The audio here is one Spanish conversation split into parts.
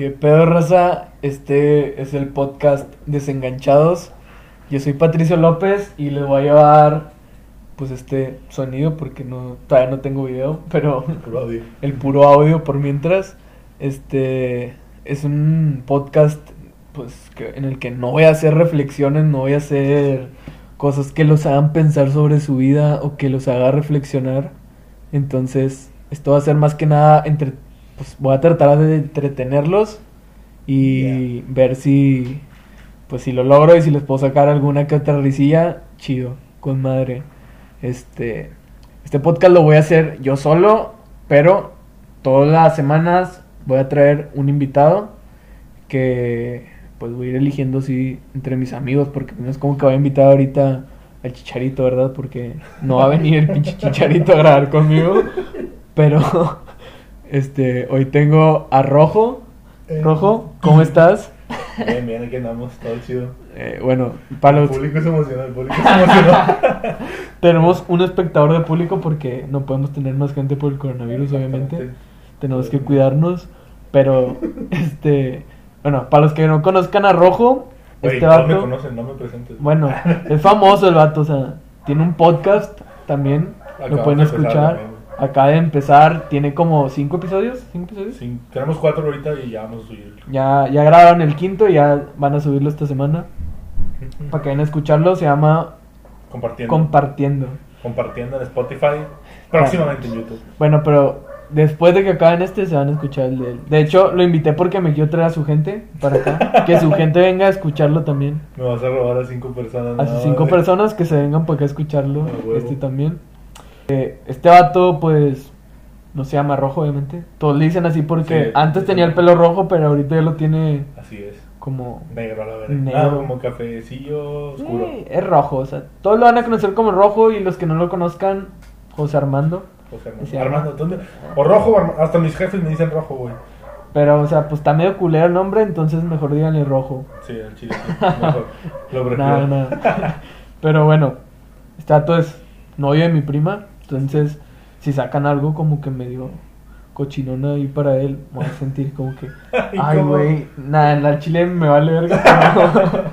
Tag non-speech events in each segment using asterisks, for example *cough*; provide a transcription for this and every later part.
¿Qué pedo, raza? Este es el podcast Desenganchados. Yo soy Patricio López y les voy a llevar pues este sonido porque no todavía no tengo video, *laughs* pero Puro audio. el puro audio por mientras. Este es un podcast pues que- en el que no voy a hacer reflexiones, no voy a hacer cosas que los hagan pensar sobre su vida o que los haga reflexionar. Entonces, esto va a ser más que nada entre pues voy a tratar de entretenerlos y ver si pues si lo logro y si les puedo sacar alguna que otra risilla, chido, con madre. Este este podcast lo voy a hacer yo solo, pero todas las semanas voy a traer un invitado que pues voy a ir eligiendo así entre mis amigos porque no es como que voy a invitar ahorita al Chicharito, ¿verdad? Porque no va a venir el pinche Chicharito a grabar conmigo, *laughs* pero este hoy tengo a Rojo. Eh. Rojo, ¿cómo *laughs* estás? Bien, bien, aquí andamos, todo chido. Eh, bueno, para El los público se emocionó, el público se emocionó. *laughs* tenemos un espectador de público porque no podemos tener más gente por el coronavirus, obviamente. Tenemos que cuidarnos. Pero, *laughs* este, bueno, para los que no conozcan a Rojo, Güey, este todos me vato, conocen, no me presentes. bueno, es famoso el vato, o sea, tiene un podcast también, lo Acabamos pueden de empezar escuchar. También. Acaba de empezar, tiene como cinco episodios, cinco episodios. Sí, tenemos cuatro ahorita y ya vamos a subir. Ya, ya grabaron el quinto y ya van a subirlo esta semana. Para que vayan a escucharlo, se llama Compartiendo. Compartiendo. compartiendo en Spotify. Próximamente en YouTube. Bueno, pero después de que acaben este, se van a escuchar el de él. De hecho, lo invité porque me quiero traer a su gente para acá. *laughs* que su gente venga a escucharlo tambin Me vas a robar a cinco personas. A sus cinco personas que se vengan para acá a escucharlo. Este también. Este vato, pues, no se llama rojo, obviamente. Todos le dicen así porque Sí, antes sí, tenía el pelo rojo, pero ahorita ya lo tiene Así es. como... Negro a la verdad. Negro. Ah, como cafecillo oscuro. Es rojo, o sea, todos lo van a conocer como rojo y los que no lo conozcan, José Armando. José Armando. Armando, ¿dónde? O rojo, hasta mis jefes me dicen rojo, güey. Pero, o sea, pues está medio culero el nombre, entonces mejor díganle rojo. Sí, el chile. Mejor. *laughs* Lo prefiero. Nada, nada. *laughs* Pero bueno, este vato es novio de mi prima, entonces si sacan algo como que medio cochinona ahí para él, me voy a sentir como que, *laughs* ay, güey, nada, en la chile me vale verga. *laughs* *laughs*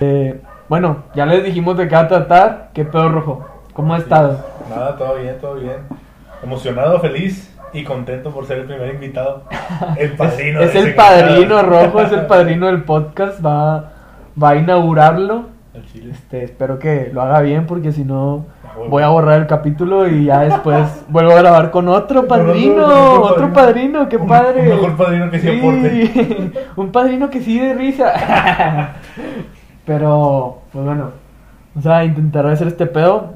Eh, bueno, ya les dijimos de qué va a tratar, qué pedo rojo, ¿cómo ha estado? Nada, todo bien, todo bien. Emocionado, feliz y contento por ser el primer invitado. El padrino. es el padrino rojo, es el padrino del podcast, va, va a inaugurarlo. El chile. Este, espero que lo haga bien porque si no. Voy a borrar el capítulo y ya después *laughs* vuelvo a grabar con otro padrino, otro- padrino, qué padre. un mejor padrino que sí aporte. *laughs* un padrino que sí de risa. *laughs* Pero, pues bueno, vamos a intentar hacer este pedo.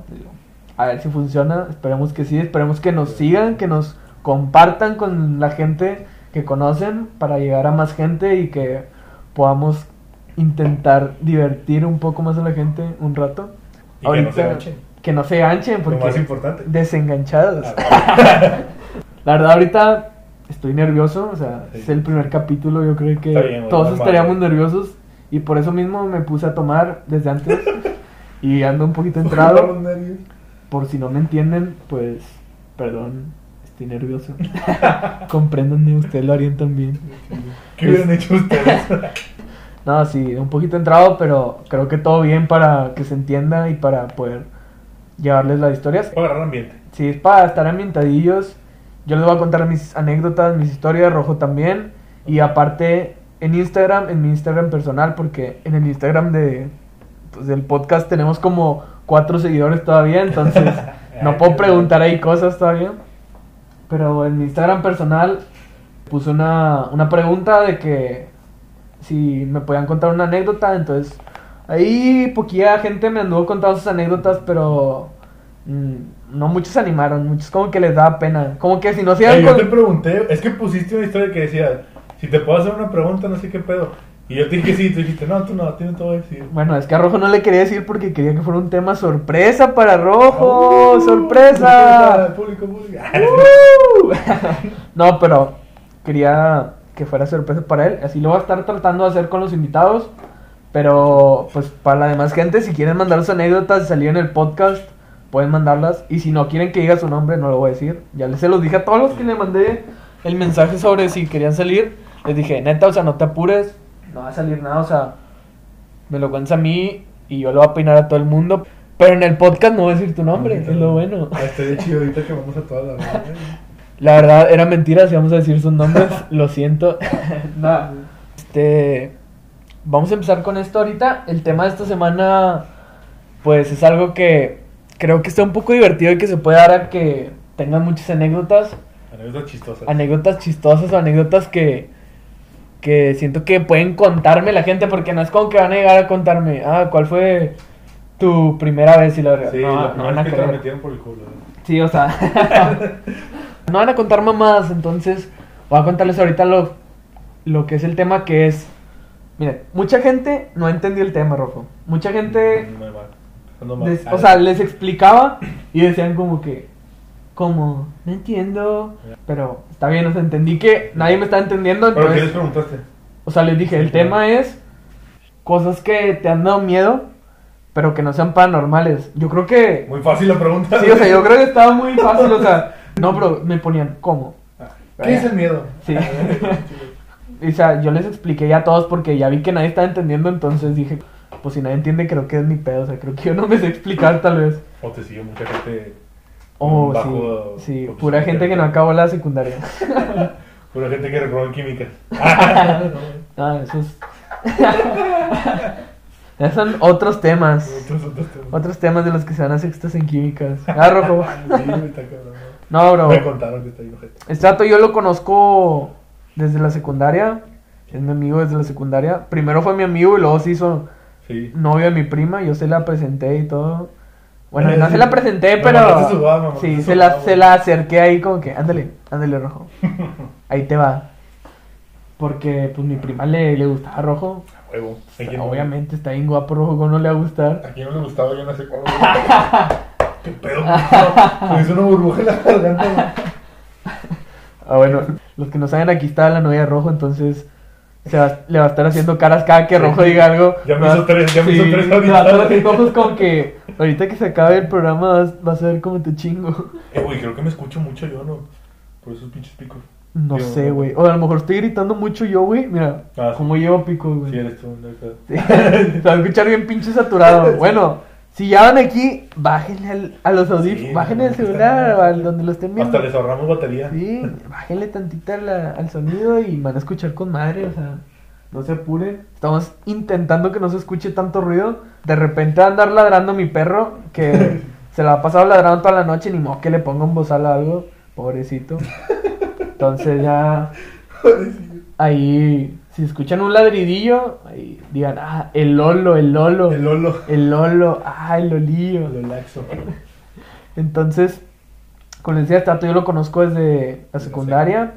A ver si funciona, esperemos que sí, esperemos que nos sigan, que nos compartan con la gente que conocen para llegar a más gente y que podamos intentar divertir un poco más a la gente un rato. Y que no se ganchen. Que no se ganchen, Lo porque más importante. desenganchados. Ah, *laughs* La verdad, ahorita estoy nervioso, o sea, Sí. es el primer capítulo, yo creo que bien, todos normal, estaríamos nerviosos y por eso mismo me puse a tomar desde antes *laughs* y ando un poquito entrado. Por si no me entienden, pues, perdón, estoy nervioso. *laughs* Compréndanme, ustedes lo harían también. ¿Qué hubieran hecho ustedes? No, sí, un poquito entrado, pero creo que todo bien para que se entienda y para poder llevarles las historias. Para agarrar ambiente. Sí, es para estar ambientadillos. Yo les voy a contar mis anécdotas, mis historias, Rojo también. Y aparte, en Instagram, en mi Instagram personal, porque en el Instagram de, pues, del podcast tenemos como cuatro seguidores todavía, entonces *laughs* no puedo preguntar ahí cosas todavía. Pero en mi Instagram personal puse una, una pregunta de que si me podían contar una anécdota, entonces ahí poquilla gente me anduvo contando sus anécdotas, pero mm, no muchos se animaron, muchos como que les daba pena, como que si no se Ey, iban yo te con... pregunté, es que pusiste una historia que decía, si te puedo hacer una pregunta, no sé qué pedo. Y yo te dije sí, tú dijiste, no, tú no, a ti no te voy a decir. Bueno, es que a Rojo no le quería decir porque quería que fuera un tema sorpresa para Rojo, Uh, sorpresa. Público, público. ¡Uh! *laughs* no, pero quería que fuera sorpresa para él. Así lo voy a estar tratando de hacer con los invitados. Pero, pues, para la demás gente, si quieren mandar sus anécdotas y salir en el podcast, pueden mandarlas. Y si no quieren que diga su nombre, no lo voy a decir. Ya les se los dije a todos los que le mandé el mensaje sobre si querían salir. Les dije, neta, o sea, no te apures, no va a salir nada, o sea, me lo cuentas a mí y yo lo voy a peinar a todo el mundo. Pero en el podcast no voy a decir tu nombre, es lo bueno. Ah, Estaría chido ahorita que vamos a toda la verdad. *laughs* La verdad, era mentira si vamos a decir sus nombres, lo siento. *laughs* Nada. Este, vamos a empezar con esto ahorita. El tema de esta semana, pues es algo que creo que está un poco divertido y que se puede dar a que tengan muchas anécdotas, Anécdotas chistosas. anécdotas chistosas o anécdotas que, que siento que pueden contarme la gente, porque no es como que van a llegar a contarme, ah, ¿cuál fue tu primera vez? Y la verdad, Sí, no, la no van a que te por el culo. Sí, o sea, *laughs* no van a contar mamadas, entonces voy a contarles ahorita lo, lo que es el tema que es... Miren, mucha gente no entendió el tema, Rojo. Mucha gente. Ando mal. les- o sea, les explicaba y decían como que, como, no entiendo, pero está bien, o sea, entendí que nadie me está entendiendo, ¿Pero qué les preguntaste? o sea, les dije, el tema es cosas que te han dado miedo, pero que no sean paranormales. Yo creo que... Muy fácil la pregunta. Sí, o sea, yo creo que estaba muy fácil, o sea, *laughs* no, pero me ponían, ¿cómo? ¿Qué es el miedo? Sí. *laughs* O sea, yo les expliqué ya a todos porque ya vi que nadie estaba entendiendo, entonces dije, pues si nadie entiende, creo que es mi pedo, o sea, creo que yo no me sé explicar tal vez. O te sigue mucha gente. Oh, bajo- sí, sí, pura gente que no acabó la secundaria. *laughs* Pura gente que reprobó en química. *laughs* Ah, esos... *laughs* Esos son otros temas. Otros, otros temas. Otros temas de los que se van a sextas en químicas. Ah, rojo. Sí. No, bro. Me contaron que está ahí. Este yo lo conozco desde la secundaria. Es mi amigo desde la secundaria. Primero fue mi amigo y luego se hizo Sí. novio de mi prima. Yo se la presenté y todo. Bueno, Eh, no sí. se la presenté, pero. Sí, se la, se la acerqué ahí como que, ándale, ándale, rojo. *laughs* Ahí te va. Porque, pues, mi prima le, le gustaba rojo. Huevo. Obviamente está bien guapo rojo, ¿cómo no le va a gustar? ¿A quién no le gustaba? Yo no sé cuál. *laughs* ¿Qué pedo? No, Me hizo una burbuja en la garganta. Ah, bueno, los que no saben, aquí está la novia de rojo, entonces se va- le va a estar haciendo caras cada que Sí. rojo diga algo. Ya me hizo tres, ya me hizo tres le va a ahorita. estar haciendo ojos como que ahorita que se acabe el programa vas, vas a ver cómo te chingo. Eh, güey, creo que me escucho mucho yo, ¿no? Por esos pinches picos. No Yo- sé, güey. O a lo mejor estoy gritando mucho yo, güey. Mira, Ah, sí. cómo llevo pico, güey. Sí, eres tú, no. Sí. *laughs* Se va a escuchar bien pinche saturado. Bueno, si ya van aquí, bájenle al- a los audífonos, Sí, bájenle al no, celular al donde lo estén viendo. Hasta les ahorramos batería. Sí, bájenle tantita la- al sonido y van a escuchar con madre, o sea, no se apuren. Estamos intentando que no se escuche tanto ruido. De repente va a andar ladrando mi perro, que *laughs* se la ha pasado ladrando toda la noche, ni modo que le ponga un bozal o algo, pobrecito. *laughs* Entonces ya ahí, si escuchan un ladridillo, ahí digan, ah, el Lolo, el Lolo, El Lolo. el Lolo, ah, el Lolillo. El laxo. *laughs* Entonces, como les decía, el Tato yo lo conozco desde la secundaria.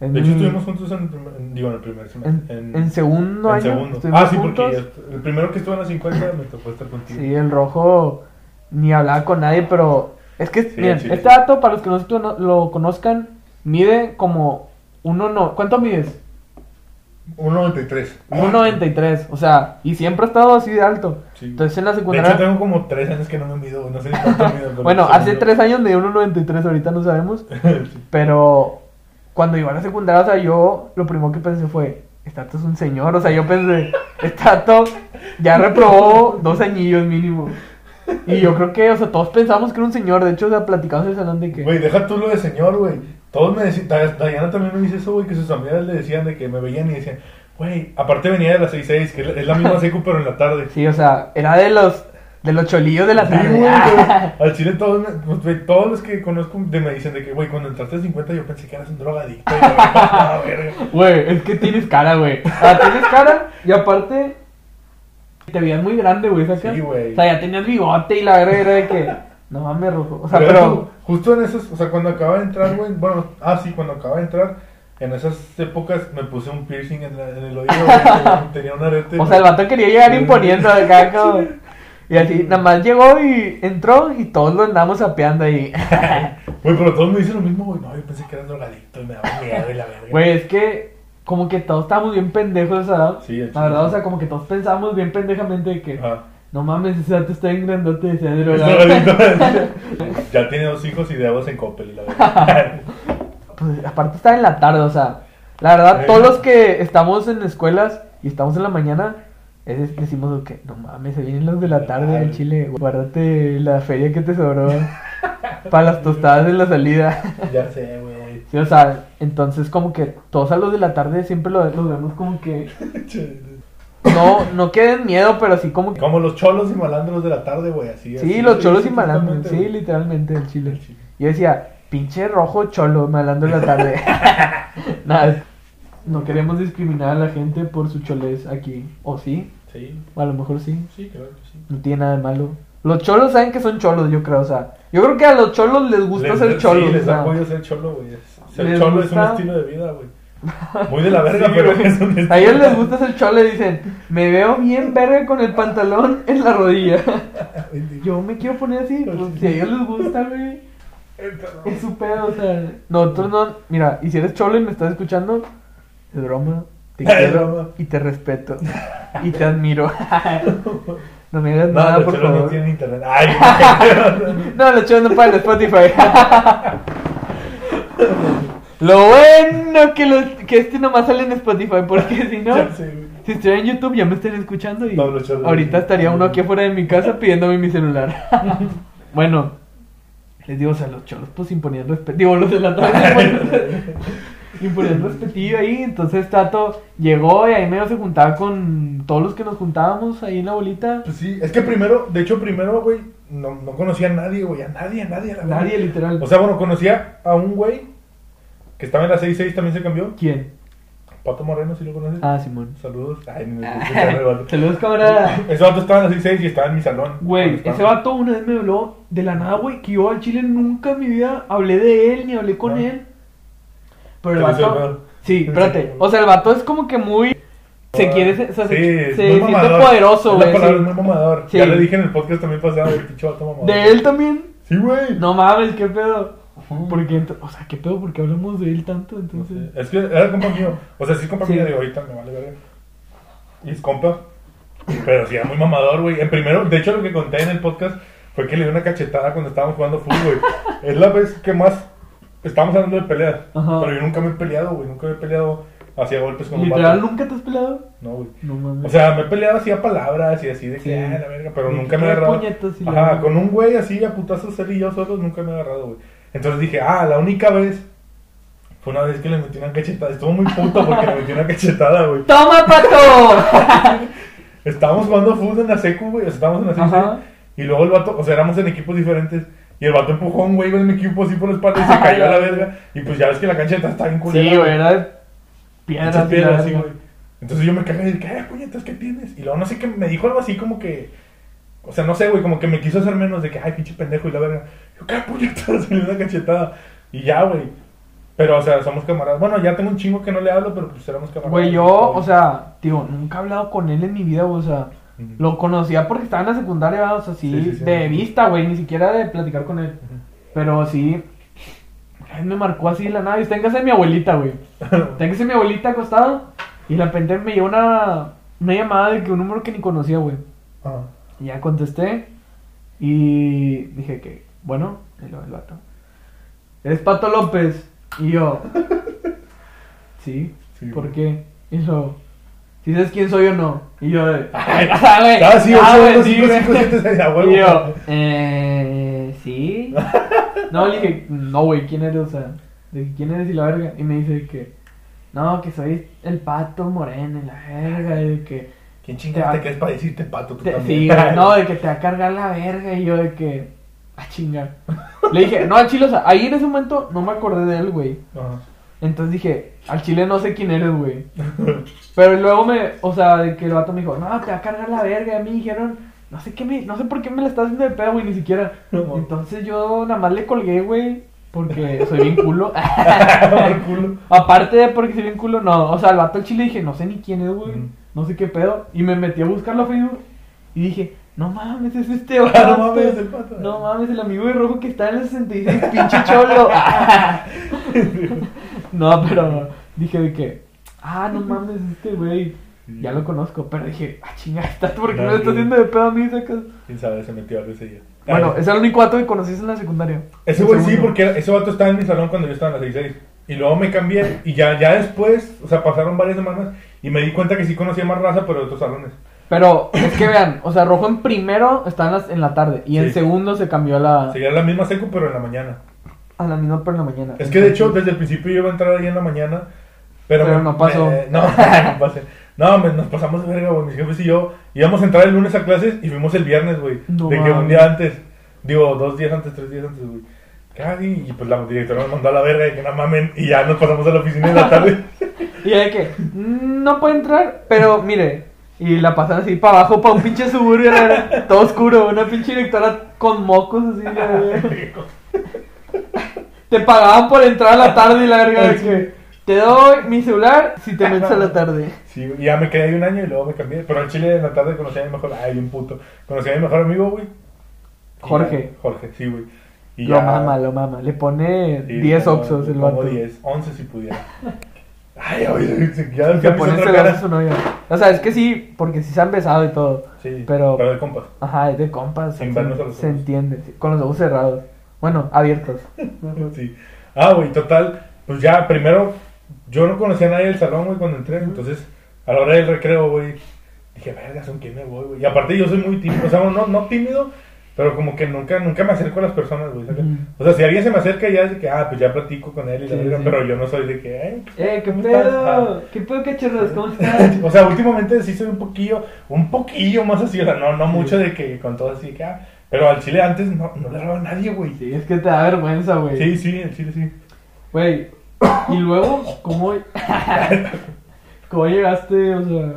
De hecho, estuvimos juntos en el primer, digo, en el primer en, semestre. en segundo en año. segundo. Ah, sí, porque juntos. el primero que estuvo en la 50 me tocó estar contigo. Sí, el rojo ni hablaba con nadie, pero es que, Sí, miren, sí. este dato, para los que no- lo conozcan, mide como uno no. ¿Cuánto mides? 1.93. 1.93, o sea, y siempre ha estado así de alto. Sí. Entonces en la De secundaria. hecho, tengo como 3 años que no me mido, no sé ni cuánto mido. *laughs* Bueno, hace yo- 3 años medí 1.93, ahorita no sabemos. *laughs* Sí. Pero cuando iba a la secundaria, o sea, yo lo primero que pensé fue, Estato es un señor, o sea, yo pensé, Estato ya reprobó dos añillos mínimo. Y yo creo que, o sea, todos pensamos que era un señor, de hecho, o sea, platicamos en el salón de que... Güey, deja tú lo de señor, güey. Todos me decían, Da- Diana también me dice eso, güey, que sus amigas le decían de que me veían y decían, güey, aparte venía de las 6-6, que es la- misma *laughs* secu, pero en la tarde. Sí, o sea, era de los, de los cholillos de la Sí, tarde. güey, pero *laughs* al chile todos, me- pues, güey, todos los que conozco de me dicen de que, güey, cuando entraste a 50 yo pensé que eras un drogadicto. Y yo, "Ah, *laughs* verga". Güey, es que tienes cara, güey. O sea, tienes cara y aparte te veías muy grande, güey, ¿sacas? Sí, güey. O sea, ya tenías bigote y la verdad era de que... No mames, rojo. O sea, Pero pero... ju- justo en esas, o sea, cuando acaba de entrar, güey, bueno, ah, sí, cuando acaba de entrar, en esas épocas me puse un piercing en, la- en el oído, güey, *laughs* tenía un arete. O sea, el vato quería llegar imponiendo acá, como... *laughs* Y así, nada más llegó y entró y todos lo andamos apeando ahí. *laughs* Güey, pero todos me dicen lo mismo, güey, no, yo pensé que eras drogadicto y me daba miedo y la verga. Güey, es que como que todos estábamos bien pendejos, edad. Sí, La verdad, o sea, como que todos pensábamos bien pendejamente de que... Ajá. No mames, ese dato está bien grandote, drogado. *laughs* drogadicto. ya tiene dos hijos y de aguas en Coppel la verdad. *laughs* Pues aparte estaba en la tarde, o sea, La verdad, todos los que estamos en escuelas y estamos en la mañana, es- decimos que no mames, se vienen los de la tarde al Chile. Guárdate la feria que te sobró para las tostadas de la salida. Ya sé, güey. Sí, o sea, entonces como que todos a los de la tarde siempre lo- los vemos como que *laughs* no, no queden miedo, pero así como que... Como los cholos y malandros de la tarde, güey, así. Sí, así, los cholos y malandros, sí, literalmente el chile. El chile. Yo decía, pinche rojo cholo, malandro de la tarde. *laughs* Nada, no queremos discriminar a la gente por su cholez aquí. ¿O sí? Sí, O a lo mejor sí. sí, creo que sí. No tiene nada de malo. Los cholos saben que son cholos, yo creo, o sea. Yo creo que a los cholos les gusta Les- ser cholos. Sí, les da ser cholo, güey. Ser Les cholo es un estilo de vida, güey. Muy de la verga, Sí, pero es un. A ellos les gusta ser cholo y dicen, me veo bien verga con el pantalón en la rodilla. *laughs* Yo me quiero poner así, pues, si a ellos les gusta, güey. Es su pedo, o sea, nosotros no, mira, y si eres cholo y me estás escuchando, es broma, te *laughs* quiero y te respeto y te admiro. *laughs* No me digas No, nada, los por cholos no favor. tienen internet. Ay, No, los cholos no pagan Spotify. Lo bueno que, los, que este nomás sale en Spotify, porque si no, *laughs* si estuviera en YouTube ya me estarían escuchando y No, ahorita estaría uno aquí afuera de mi casa *laughs* pidiéndome mi celular. *laughs* bueno, les digo, o sea, los cholos pues imponían respeto. Digo, los de la tarde imponían, respetillo ahí. Entonces Tato llegó y ahí medio se juntaba con todos los que nos juntábamos ahí en la bolita. Pues sí, es que primero, de hecho, primero, güey, no, no conocía a nadie, güey, a nadie, a nadie, a la verdad. Nadie literal. O sea, bueno, conocía a un güey que estaba en la 6-6, también se cambió. ¿Quién? Pato Moreno, ¿sí lo conoces? Ah, Simón. Saludos. Ay, me escucha. *laughs* Saludos, camarada. Ese vato estaba en la 6-6 y estaba en mi salón. Güey, ese vato una vez me habló de la nada, güey, que yo al chile nunca en mi vida hablé de él ni hablé con No. él. Pero el vato. Sí, espérate. O sea, el vato es como que muy. Se quiere. O sea, Sí, se, se siente poderoso, güey. La palabra sí. es muy mamador. Sí. Ya le dije en el podcast también pasado, el pinche vato mamador. De él también. Sí, güey. No mames, qué pedo. Porque, o sea, qué pedo, porque hablamos de él tanto, No entonces. sé. Es que era compa mío. O sea, sí es compa Sí. mío de ahorita, me vale verga. Y es compa. Pero sí era muy mamador, güey. En primero, de hecho, lo que conté en el podcast fue que le di una cachetada cuando estábamos jugando fútbol, güey. *laughs* Es la vez que más estábamos hablando de peleas. Ajá. Pero yo nunca me he peleado, güey. Nunca me he peleado hacia golpes con un Literal, vato. ¿nunca te has pelado? No, güey. No mames. O sea, me he peleado así a palabras y así de que, Sí. ah, la verga, pero nunca me he agarrado. puñetas y la Ajá, con un güey así a putazos él y yo solos nunca me he agarrado, güey. Entonces dije, ah, la única vez fue una vez que le metí una cachetada. Estuvo muy puto porque le metí una cachetada, güey. ¡Toma, pato! *laughs* Estábamos jugando fútbol en la secu, güey. o sea, estábamos en la secu. Ajá. Y luego el vato, o sea, éramos en equipos diferentes. Y el vato empujó a un güey en mi equipo así por la espalda y se *laughs* cayó a la verga. Y pues ya ves que la cancheta está bien culera. sí, güey, era sí, verga. güey. Entonces yo me cagué y dije, ¿qué puñetas qué tienes? Y luego no sé qué, me dijo algo así como que. O sea, no sé, güey, como que me quiso hacer menos de que, ay, pinche pendejo y la verga. ¿Qué puñetas? *laughs* Me dio una cachetada. Y ya, güey. Pero, o sea, somos camaradas. Bueno, ya tengo un chingo que no le hablo, pero pues éramos camaradas. Güey, yo, o sea, digo, nunca he hablado con él en mi vida, o sea, Ujú. lo conocía porque estaba en la secundaria, ¿verdad? o sea, sí, Sí, sí, sí. de vista, güey, ni siquiera de platicar con él. Ujú. Pero sí, él me marcó así la nada, y está en casa de mi abuelita, güey. Está en casa de mi abuelita acostado, y de repente me llegó una, una llamada de que un número que ni conocía, güey. Ajá. Y ya contesté, y dije que, bueno, y luego el vato. ¿Eres Pato López? Y yo, *laughs* sí, Sí, ¿por güey. qué? Y luego, ¿si sabes quién soy o no? Y yo, de, *laughs* Ay, ah, güey, Ah, sí, ah, güey, uno, sí, güey. Y yo, eh, ¿sí? *laughs* No, le dije, no, güey, ¿quién eres? O sea, de que, ¿quién eres y la verga? Y me dice que, no, que soy el pato moreno y la verga, y de que, ¿Quién chingaste te crees para decirte pato tú te- también? sí, güey, no, de que te va a cargar la verga, y yo de que, *laughs* a chingar. Le dije, no, al chile, o sea, ahí en ese momento no me acordé de él, güey. Ajá. Entonces dije, al chile no sé quién eres, güey. *laughs* Pero luego me, o sea, de que el vato me dijo, no, te va a cargar la verga. Y a mí dijeron, no sé qué me, no sé por qué me la estás haciendo de pedo, güey, ni siquiera. No. Entonces yo nada más le colgué, güey, porque soy bien culo. *laughs* Aparte de porque soy bien culo, no, o sea, el vato al chile dije, no sé ni quién es, güey, no sé qué pedo. Y me metí a buscarlo a Facebook y dije, no mames, es este Ah, vato. no mames, el pato. No mames, el amigo de rojo que está en el 66, pinche cholo. *laughs* no, pero dije de que, ah, no mames, este güey. Ya lo conozco, pero dije, ah, chinga, ¿estás por qué me lo estás haciendo de pedo a mí? sacas? Quién sabe, se metió algo ese día. Bueno, ese era el único vato que conociste en la secundaria. ese güey sí, porque ese vato estaba en mi salón cuando yo estaba en la 6-6. Y luego me cambié y ya, ya después, o sea, pasaron varias semanas y me di cuenta que sí conocía más raza, pero de otros salones. Pero es que vean, o sea, rojo en primero está en, las- en la tarde y en Sí. segundo se cambió a la, Seguía la misma secu, pero en la mañana. a la misma pero en la mañana. Es que de hecho, desde el principio yo iba a entrar ahí en la mañana, pero, Pero me- no pasó. me- no, *laughs* no pasé. No, me- nos pasamos de verga, güey. Mis jefes y yo íbamos a entrar el lunes a clases y fuimos el viernes, güey. No de que un día antes, digo, dos días antes, tres días antes, güey. Casi, y pues la directora nos mandó a la verga y que no mamen, y ya nos pasamos a la oficina en la tarde. *laughs* Y de que "Mm, no puede entrar, pero mire. Y la pasan así para abajo, para un pinche suburbio, verdad, todo oscuro, una pinche directora con mocos así. Te pagaban por entrar a la tarde y la verga de que te doy mi celular si te metes a la tarde. Sí, ya me quedé ahí un año y luego me cambié. Pero en Chile en la tarde conocí a mi mejor, ay, un puto. Conocí a mi mejor amigo, güey. Jorge. ya- Jorge, sí, güey. Y Lo ya- mama, lo mama. Le pone sí, 10 como- oxos el como vato. 10, 11 si pudiera. Ay, oye, ya, ya Se me pone hizo otra celoso cara. a su novia. O sea, es que sí, porque sí se han besado y todo. Sí, Pero- pero de compas. Ajá, es de compas. Sin se, vernos a los se ojos. entiende. sí, Con los ojos cerrados. Bueno, abiertos. *laughs* Sí. Ah, güey, total. Pues ya, primero, yo no conocía a nadie del salón, güey, cuando entré. Entonces, a la hora del recreo, güey, dije, verga, ¿son quién me voy, güey? Y aparte, yo soy muy tímido. O sea, no, no tímido, pero como que nunca, nunca me acerco a las personas, güey. O sea, si alguien se me acerca, ya es de que, ah, pues ya platico con él y la sí. Pero yo no soy de que, eh, Eh, ¿qué pedo? ¿Qué pedo, cachorros? ¿Cómo estás? *laughs* O sea, últimamente sí soy un poquillo, un poquillo más así, o sea, no, no mucho de que con todo así que, ah, pero al chile antes no, no le robaba a nadie, güey. Sí, es que te da vergüenza, güey. Sí, sí, al chile sí. Güey, *coughs* y luego, ¿cómo, *laughs* ¿cómo llegaste? O sea,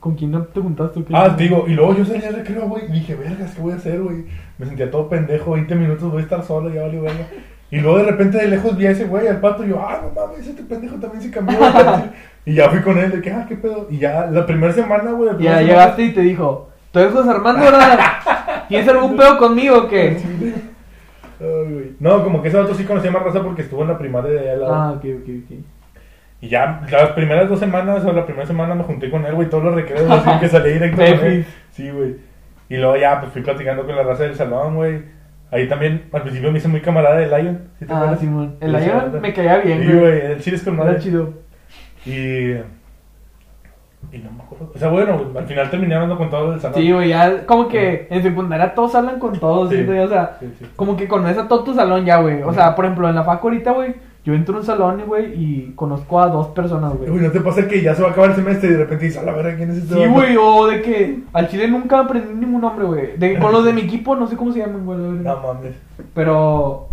¿con quién te juntaste? o qué? Ah, digo, y luego yo salí al recreo, güey, y dije, vergas, ¿qué voy a hacer, güey? Me sentía todo pendejo, 20 minutos voy a estar solo, ya vale, verga. Y luego de repente de lejos vi a ese güey, al pato, y yo, ah, no mames, este pendejo también se cambió. *laughs* y ya fui con él, de que, ah, qué pedo. Y ya, la primera semana, güey. Ya llegaste y te dijo, ¿tú eres José Armando, verdad? *laughs* ¿Tienes algún pedo conmigo o qué? *laughs* Ay, güey. No, como que ese vato sí conocía más raza porque estuvo en la primaria de allá al lado. Ah, ok, ok, ok. Y ya, las primeras dos semanas, o la primera semana me junté con él, güey, todos los recreos, así *laughs* que salí directo con él. Sí, güey. Y luego ya, pues fui platicando con la raza del salón, güey. Ahí también, al principio me hice muy camarada de Lion. ¿sí te Ah, acuerdas? Simón. El Sí, Lion sí, me caía bien, Sí, güey. güey, el chile es con Era madre. chido. Y. Y no me acuerdo. O sea, bueno, güey, al final terminé hablando con todos del salón. Sí, güey, ya como que en secundaria todos hablan con todos, Sí. yo, o sea, Sí, sí. como que conoces a todo tu salón ya, güey. O sea, por ejemplo, en la facu ahorita, güey, yo entro a un salón, güey, y conozco a dos personas, Güey, güey. ¿no te pasa que ya se va a acabar el semestre y de repente dices, a la verga, ¿quién es este Sí, vato?" güey, o de que al chile nunca aprendí ningún nombre, güey. De, con los de mi equipo, no sé cómo se llaman, güey. verdad. No mames. Pero,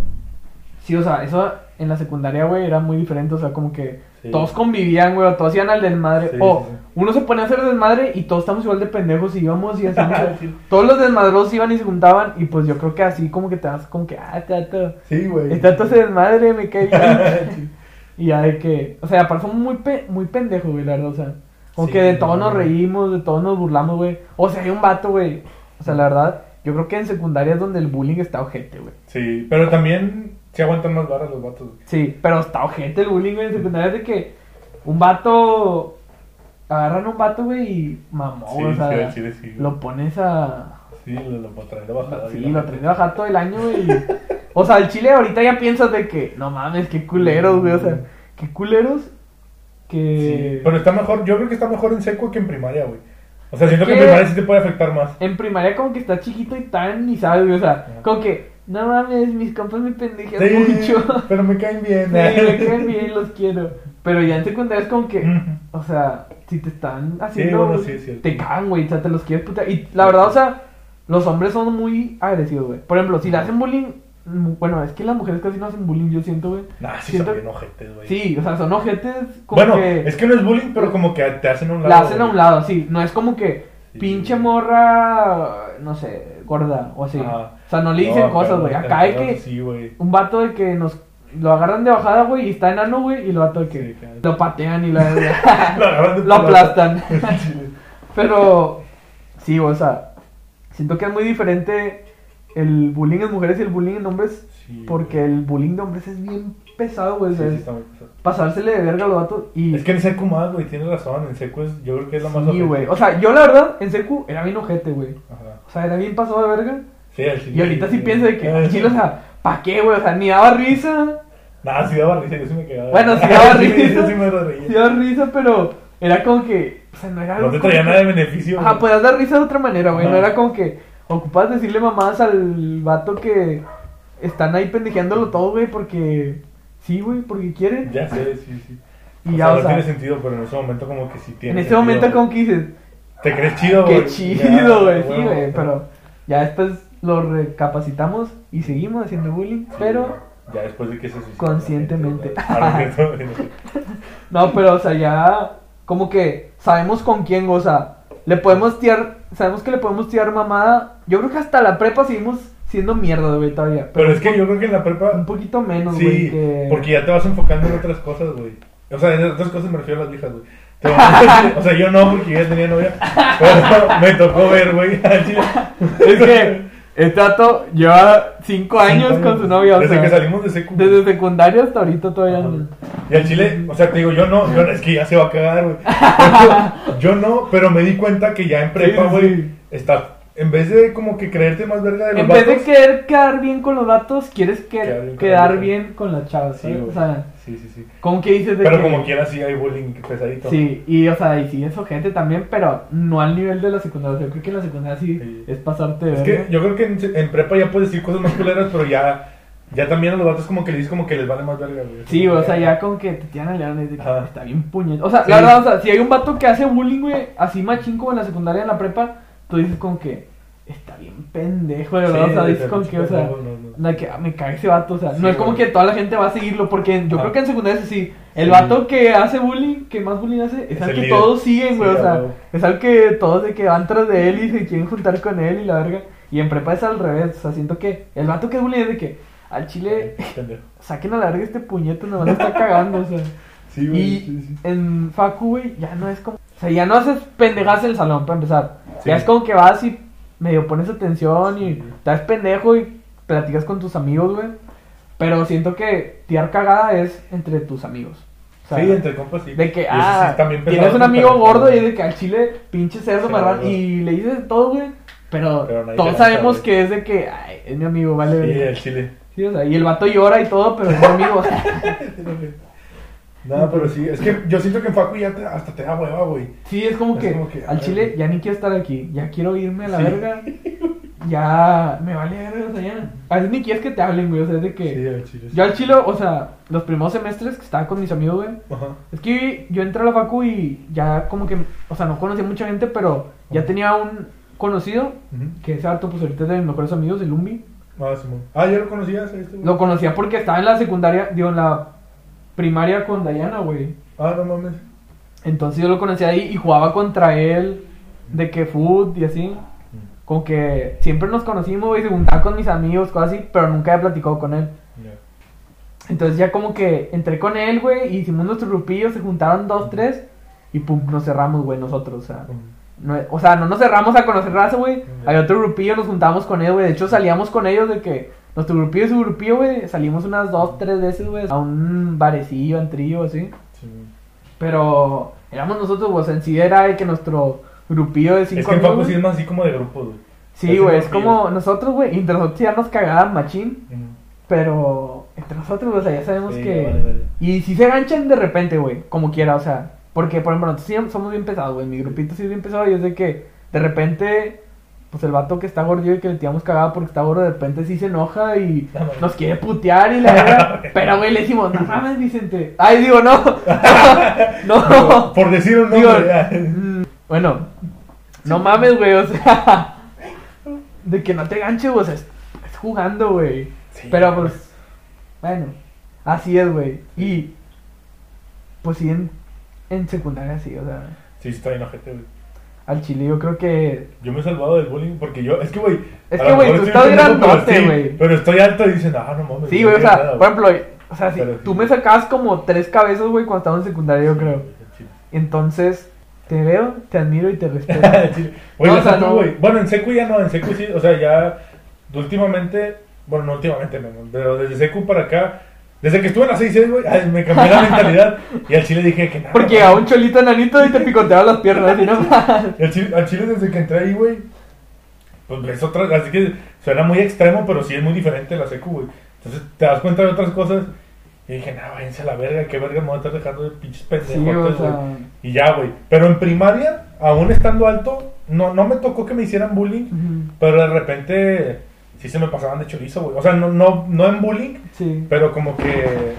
sí, o sea, eso en la secundaria, güey, era muy diferente. O sea, como que Sí. todos convivían, güey, o todos iban al desmadre. Sí, o sí, uno se ponía a hacer desmadre y todos estamos igual de pendejos y íbamos y así. *laughs* Sí. Todos los desmadrosos iban y se juntaban. Y pues yo creo que así, como que te das como que, ah, tato. Sí, güey. Tato se desmadre, me cae bien. *laughs* Y ya de que, o sea, aparte somos muy, pe muy pendejos, güey, la verdad, o sea. Como que de todos no, nos no. reímos, de todos nos burlamos, güey. O sea, hay un vato, güey. O sea, la verdad, yo creo que en secundaria es donde el bullying está ojete, güey. Sí, pero también se aguantan más varas los vatos. güey. Sí, pero está ojete el bullying, güey, secundaria es de que un vato... Agarran a un vato, güey, y mamó, Sí, o sea, sí, chile sí, lo pones a... Sí, lo, lo traen de bajada. Sí, lo traen de bajar todo el año, güey. y- O sea, el chile ahorita ya piensas de que, no mames, qué culeros, güey, o sea, qué culeros que... Sí, pero está mejor, yo creo que está mejor en seco que en primaria, güey. O sea, siento que en primaria sí te puede afectar más. En primaria como que está chiquito y tan ni sabes, güey, o sea, como que, no mames, mis compas me pendejean Sí, mucho. pero me caen bien. Sí, me caen bien, los quiero. Pero ya en secundaria es como que, o sea, si te están haciendo, bueno, sí, es cierto. te cagan, güey, o sea, te los quieres putear. Y la verdad, o sea, los hombres son muy agresivos, güey. Por ejemplo, si le hacen bullying, mm, bueno, es que las mujeres casi no hacen bullying, yo siento, güey. Nah, sí Siento- son bien ojetes, güey. Sí, o sea, son ojetes como Bueno, que es que no es bullying, pero como que te hacen a un lado. la hacen a un lado, sí. No es como que Sí. pinche morra, no sé, gorda o así. Ajá. O sea, no le dicen No, cosas, güey. Acá hay que Sí, un vato de que nos lo agarran de bajada, güey, y está enano, güey, y lo vato de que Sí, claro. lo patean y *laughs* Lo lo tu aplastan. *laughs* Pero sí, o sea, siento que es muy diferente el bullying en mujeres y el bullying en hombres, Sí, porque güey. el bullying de hombres es bien pesado, güey. Sí, sí, es está muy pesado. pasársele de verga a los vatos y Es que en seco más, güey, tienes razón. En seco es, yo creo que es lo más sí, güey. O sea, yo la verdad en secu era bien ojete, güey. Ajá. O sea, era bien pasado de verga. Sí, al chile, Y ahorita sí pienso de que, *laughs* chile, o sea, ¿pa' qué, güey? O sea, ni daba risa, Nada, sí daba risa, yo sí me quedaba. Bueno, sí daba *laughs* risa. yo sí me reía. Sí da risa, pero era como que, o sea, no era No te traía que- nada de beneficio. Ajá, podías dar risa de otra manera, güey. No era como que ocupas decirle mamás al vato que están ahí pendejeándolo todo, güey, porque sí, güey, porque quieren. Ya sé, sí, sí. Y o ya, sea, no sea, tiene sentido, pero en ese momento como que sí tiene en ese sentido, momento güey. como que dices, Te crees chido, güey. qué chido, güey, sí, güey, pero ya después lo recapacitamos y seguimos haciendo bullying, Sí, pero. Ya después de que se suicidó. Conscientemente. *laughs* no, pero o sea, ya como que sabemos con quién, o sea, le podemos tirar, sabemos que le podemos tirar mamada. Yo creo que hasta la prepa seguimos siendo mierda, güey, todavía. Pero es que yo creo que en la prepa. un poquito menos, güey, que... porque ya te vas enfocando en otras cosas, güey. O sea, en otras cosas me refiero a las viejas, güey. *laughs* O sea, yo no, porque yo ya tenía novia. Pero *laughs* me tocó ver, güey. Es que este vato lleva cinco años con su novia, o Desde sea, que salimos de secu. desde secundaria hasta ahorita todavía Ajá. no. Y al chile, o sea, te digo, yo no, yo, es que ya se va a cagar, güey. Yo, no, pero me di cuenta que ya en prepa, güey, sí. está, en vez de como que creerte más verga de los En vez de querer quedar bien con los datos, quieres que- Quedar bien quedar la bien con las chavas, Sí, o sea, Sí, sí, sí. como que dices de Pero que- como quiera, sí hay bullying pesadito. Sí, y o sea, y sí es gente también, pero no al nivel de la secundaria. Yo creo que en la secundaria sí, Sí. es pasarte de Es que yo creo que en, en prepa ya puedes decir cosas más culeras, pero ya, ya también a los vatos como que les dices como que les vale más verga, güey. Sí, o sea, ya como que te tiran al león y dices, Ajá. está bien puñet. O sea, Sí. la verdad, o sea, si hay un vato que hace bullying, güey, así machín como en la secundaria, en la prepa, tú dices como que está bien pendejo, de verdad. Sí, o sea, dices como que, o sea, pendejo, no, no. la que ah, me cae ese vato, o sea, Sí, no es como que toda la gente va a seguirlo, porque yo creo que en secundaria es así. El Sí. vato que hace bullying, que más bullying hace, es, Es al que líder. todos siguen, güey, Sí, o sea, es al que todos de que van tras de él y se quieren juntar con él y la verga. Y en prepa es al revés, o sea, siento que el vato que es bullying es de que al chile *laughs* *laughs* saquen a la verga este puñeto, no van a estar cagando, o sea. *laughs* Sí, güey. Y sí, sí. en Facu, güey, ya no es como. O sea, ya no haces pendejas en el salón, para empezar. Sí. Ya es como que vas y medio pones atención y Sí. das pendejo y platicas con tus amigos, güey. Pero siento que tirar cagada es entre tus amigos. O sea, sí, entre compas sí. de que, ah, sí, tienes un amigo gordo y de que al chile, pinche cerdo güey. y le dices todo, güey. Pero, Pero todos sabemos sabe. que es de que, ay, es mi amigo, vale. Sí, el chile. Sí, o sea, y el vato llora y todo, pero es mi amigo. *laughs* *laughs* No, pero sí, es que yo siento que en Facu ya te- hasta te da hueva, güey. Sí, es como Es que, como que, al chile güey. ya ni quiero estar aquí, ya quiero irme a la Sí. verga. *laughs* Ya me vale verga, o sea, ya. A veces ni quieres que te hablen, güey, o sea, es de que. Sí, al chile. sí. Yo al chile, o sea, los primeros semestres que estaba con mis amigos, güey. Ajá. Es que yo entré a la facu y ya como que, o sea, no conocía mucha gente, pero ya tenía un conocido, que ese harto, pues ahorita es de mis mejores amigos, el Lumbi. Ah. Ah, ¿ya lo conocías? Este, güey? Lo conocía porque estaba en la secundaria, digo, en la primaria con Dayana, güey. Ah, no mames. Entonces yo lo conocía ahí y jugaba contra él de que food y así. Como que siempre nos conocimos, güey, se juntaba con mis amigos, cosas así, pero nunca había platicado con él. Entonces ya como que entré con él, güey, y hicimos nuestro grupillo, se juntaron dos, tres, y pum, nos cerramos, güey, nosotros, o sea. No, o sea, no nos cerramos a conocer raza, güey. Había otro grupillo, nos juntamos con ellos, güey. De hecho, salíamos con ellos de que nuestro grupillo y su grupillo, güey, salimos unas dos, tres veces, güey, a un barecillo, antrillo, así. Simón. Pero éramos nosotros, güey, o sea, en sí era de que nuestro grupillo de cinco Es que en Facu sí es más así como de grupo, güey. Sí, güey, es como nosotros, güey, entre nosotros ya nos cagaban machín, pero entre nosotros, o sea, ya sabemos Sí, que... vale, vale. Y si se ganchan de repente, güey, como quiera, o sea, porque, por ejemplo, nosotros sí somos bien pesados, güey, mi grupito sí es bien pesado y es de que de repente, pues el vato que está gordillo y que le tiramos cagada porque está gordo, de repente sí se enoja y No, nos quiere putear y la *laughs* verdad, pero, güey, le decimos, no *laughs* mames, Vicente. Ay, digo, no, *laughs* no, no. Por decir un Digo, nombre, ya. mm, bueno, no mames, güey, o sea, de que no te ganches, güey, o sea, es, es jugando, güey. Sí. Pero pues, bueno, así es, güey. Y, pues sí, en, en secundaria sí, o sea, Sí, está bien güey. Al chile yo creo que... Yo me he salvado del bullying porque yo, es que, güey. Es que, güey, tú estás grandote, pero sí, güey. Pero estoy alto y dicen, ah, no mames. Sí, no güey, o sea, nada, por ejemplo, o sea, si tú sí. me sacabas como tres cabezas, güey, cuando estaba en secundaria, yo creo. Entonces, te veo, te admiro y te respeto. *laughs* Oye, No, o sea, no. güey. Bueno, en Secu ya no, en Secu sí, o sea, ya últimamente, bueno, no últimamente, pero desde Secu para acá, desde que estuve en la 6 güey, me cambié la *laughs* mentalidad y al chile dije que nada. Porque güey. a un cholito enanito y te picoteaba las piernas, y no más. Al chile, al chile desde que entré ahí, güey, pues es otra, así que suena muy extremo, pero sí es muy diferente la Secu, güey. Entonces te das cuenta de otras cosas Y dije, no, váyanse a la verga, qué verga me voy a estar dejando de pinches pendejos. Sí, o güey. sea, Y ya, güey. Pero en primaria, aún estando alto, no, no me tocó que me hicieran bullying, pero de repente sí se me pasaban de chorizo, güey. O sea, no, no, no en bullying, sí. pero como que.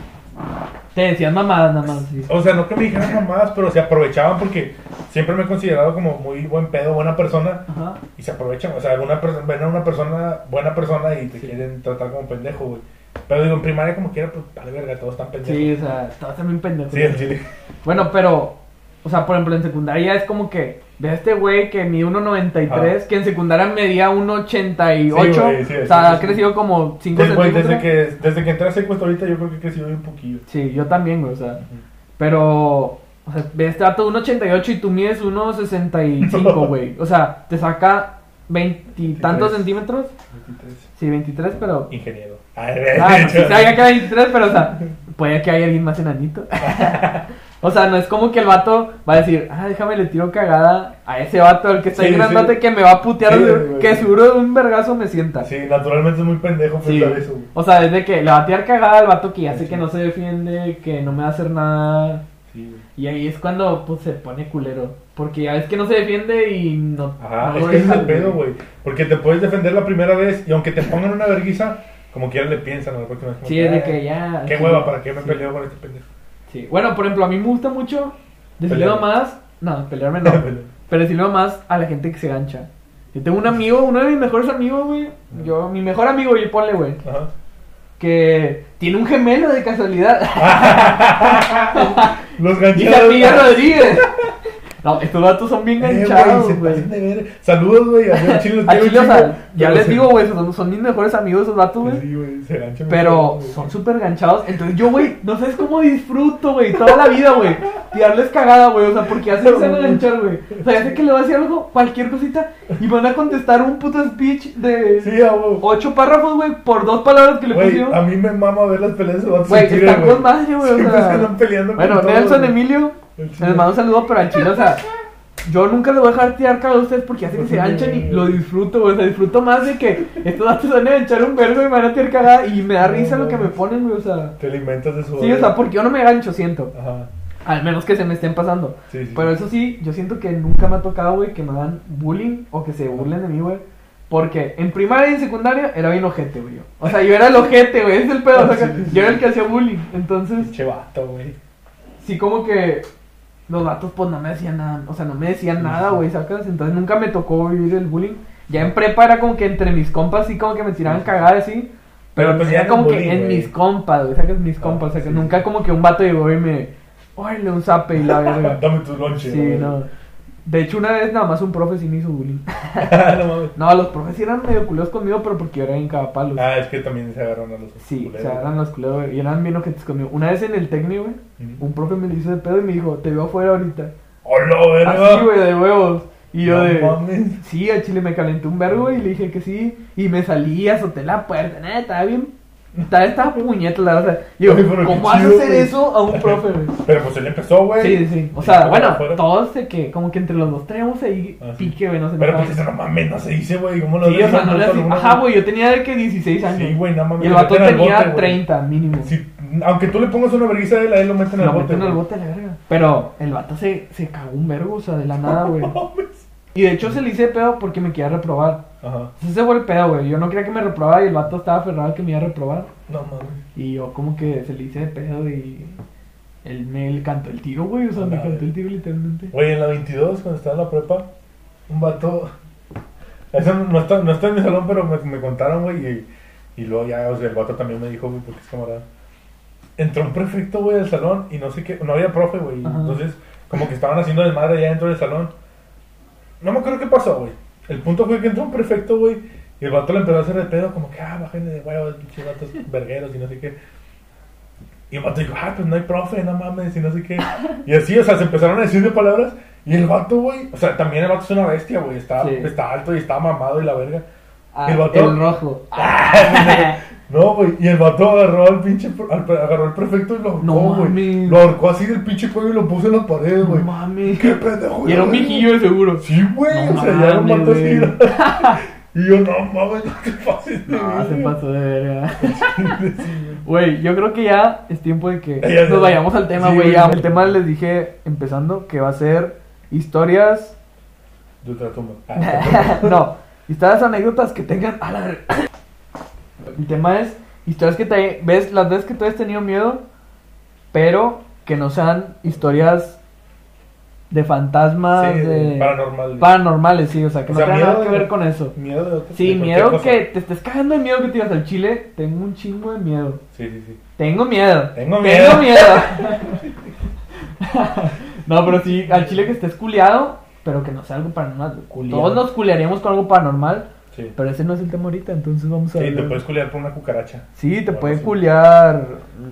Te decían mamadas nada más, sí. O sea, no que me dijeran mamadas, pero se aprovechaban porque siempre me he considerado como muy buen pedo, buena persona. Ajá. Y se aprovechan, o sea, alguna persona, ven a una persona, buena persona y te Sí. quieren tratar como pendejo, güey. Pero digo, en primaria como quiera, pues, vale verga, todos están pendejos. Sí, o sea, todos también pendejos. Sí, en Chile. Bueno, pero, o sea, por ejemplo, en secundaria es como que ve a este güey que mide 1.93, Ah. que en secundaria medía 1.88. Sí, güey, sí, o sí, sea, ha sí. crecido como 5 Sí, güey, centímetros. desde que, desde que entré a secuestro ahorita yo creo que he crecido un poquillo. Sí, yo también, güey, o sea. Pero, o sea, ve este dato 1.88 y tú mides 1.65, *laughs* güey. O sea, te saca 20 y tantos 23. centímetros. 23. Sí, 23, pero. Ingeniero. Ah, *laughs* sí sabía que era 23, pero, o sea, puede que haya alguien más enanito. *laughs* o sea, no es como que el vato va a decir, ah, déjame le tiro cagada a ese vato, el que está ahí Sí, grandote sí. que me va a putear, Sí, que seguro de un vergazo me sienta. Sí, naturalmente es muy pendejo Sí. pensar eso, güey. O sea, es de que le va a tirar cagada al vato que ya sé que no se defiende, que no me va a hacer nada. Sí. Y ahí es cuando pues se pone culero. Porque ya ves que no se defiende y no. Ajá, no es que ese es el pedo, güey. Porque te puedes defender la primera vez y aunque te pongan una verguiza, como quiera le piensan a la próxima vez. Sí, es de "Ah, que ya. Qué hueva, ¿para qué me peleo con este pendejo? Sí. Bueno, por ejemplo, a mí me gusta mucho decirle Pelear. más. No, pelearme no. *laughs* pero decirle más a la gente que se gancha. Yo tengo un amigo, uno de mis mejores amigos, güey. Yo, mi mejor amigo, y ponle, güey. Ajá. Que tiene un gemelo de casualidad. *laughs* *laughs* Los y ganchados. Capilla Rodríguez. No, estos datos son bien Eh, ganchados, se güey. pasan de ver. Saludos, güey. A Chile, A Chile, o sea, ya les digo, güey, son, son mis mejores amigos esos datos, güey. Sí, güey, se ganchan. Pero son súper ganchados. Entonces yo, güey, no sabes cómo disfruto, güey, toda la vida, güey. Tirarles cagada, güey. O sea, porque ya se van a enganchar, güey. O sea, ya sé que le voy a decir algo, cualquier cosita, y van a contestar un puto speech de Sí, ocho párrafos, güey, por dos palabras que le pusieron. a mí me mama ver las peleas de Güey, están con madre, güey. O sea, peleando bueno, Nelson. Emilio. Les mando un saludo, pero al chile, o sea. *laughs* Yo nunca le voy a dejar tirar cagada a ustedes porque hace que se sí, ganchan y lo disfruto. O sea, disfruto más de que estos datos van a enganchar un vergo y me van a tirar cagada y me da No, risa lo que me ponen, güey. O sea, Te alimentas de su. sí, o sea, porque yo no me gancho, siento. Ajá. Al menos que se me estén pasando. Sí, sí. Pero eso sí, yo siento que nunca me ha tocado, güey, que me hagan bullying o que se burlen de mí, güey. Porque en primaria y en secundaria era bien ojete, güey. O sea, yo era el ojete, güey. Ese es el pedo. o sea, que *laughs* Sí, sí, yo era el que hacía bullying. Entonces, Pinche vato, güey. sí, como que los vatos, pues no me decían nada. O sea, no me decían Sí, nada, güey, ¿sacas? Entonces nunca me tocó vivir el bullying. Ya en prepa era como que entre mis compas, sí, como que me tiraban cagadas, sí. Pero, pues era como que en mis compas, güey, ¿sacas? Mis Ah, compas. O sea, que nunca como que un vato llegó y me. ¡Órale, un zape! Y la *laughs* verga. Dame tu lonche. Sí, no. De hecho, una vez nada más un profe sí me hizo bullying. *laughs* no mames. No, los profes sí eran medio culeros conmigo, pero porque yo era bien cagapalos. Ah, es que también se agarraron a los. sí, culeros. se agarran los culeros, güey, y eran bien ojetes conmigo. Una vez en el técnico, güey, un profe me lo hizo de pedo y me dijo, te veo afuera ahorita. ¡Hola, verga! Así, güey, de huevos. Y yo No de... mames. Sí, al chile me calenté un vergo y le dije que sí. Y me salí, azoté la puerta. Nada, estaba bien... Estaba, estaba puñeta, la verdad. Yo, pero qué ¿cómo vas a chido, hacer güey. eso a un profe, güey? *laughs* Pero pues él empezó, güey. Sí, sí. O sea, bueno, todos de que, como que entre los dos traíamos ahí Ah, sí. pique, güey, no sé. Pero pues eso no mames, no se dice, güey. ¿Cómo lo Sí, o dices? sea, no le hacía- Ajá, güey, yo tenía de que 16 años. Sí, güey, no mames. Y el lo vato meten al tenía bote, güey. 30 mínimo. Sí, aunque tú le pongas una vergüenza a él, a él lo meten al Lo bote. meten al güey. bote a la verga. Pero el vato se, se cagó un vergo, o sea, de la *laughs* nada, güey. No mames. Y de hecho se le hice pedo porque me quería reprobar. Ajá. Ese fue el pedo, güey. Yo no quería que me reprobara y el vato estaba aferrado que me iba a reprobar. No mames. Y yo como que se le hice de pedo y él me le cantó el tiro, güey. O sea, me cantó el tiro literalmente. Güey, en la 22, cuando estaba en la prepa, un vato. Eso no está, no está en mi salón, pero me, me contaron, güey. Y, y luego ya, o sea, el vato también me dijo, güey, porque es camarada. Entró un prefecto, güey, del salón y no sé qué. No había profe, güey. Entonces, como que estaban haciendo desmadre allá dentro del salón. No me acuerdo qué pasó, güey. El punto fue que entró un prefecto, güey. Y el vato le empezó a hacer de pedo, como que, ah, bájenle de huevos, pinches vatos vergueros y no sé qué. Y el vato dijo, ah, pues no hay profe, no mames, y no sé qué. Y así, o sea, se empezaron a decir de palabras. Y el vato, güey, o sea, también el vato es una bestia, güey. Está, Sí. está alto y está mamado y la verga. Ah, ¿El el, vato? rojo. *laughs* No, güey, y el vato agarró al pinche, al, agarró al prefecto y lo ahorcó, No güey. lo ahorcó así del pinche cuello y lo puso en la pared, No güey. mames. Qué pendejo. Y era un viejillo de seguro. Sí, güey, No o sea, ya mames, vato así. *laughs* Y yo, no mames, no te pases de No, se verga". pasó de verga. *laughs* Güey, yo creo que ya es tiempo de que *laughs* Ya, nos ya. vayamos al tema, güey. ya. El tema les dije empezando que va a ser historias. De ultratumba. Ah, no, historias anécdotas que tengan. A la El tema es historias que te. ¿Ves? Las veces que tú has tenido miedo, pero que no sean historias de fantasmas, sí, de. paranormal. Paranormales, sí, o sea, que O no sea, tengan nada que de- ver con eso. Miedo de Sí, de miedo cosa. que te estés cagando de miedo que te ibas al chile. Tengo un chingo de miedo. Sí, sí, sí. Tengo miedo. Tengo miedo. Tengo miedo. *laughs* no, pero sí, al chile que estés culiado, pero que no sea algo paranormal. Todos nos culiaríamos con algo paranormal, Sí. pero ese no es el tema ahorita, entonces vamos a Sí, te puedes culiar por una cucaracha. Sí, te puede culiar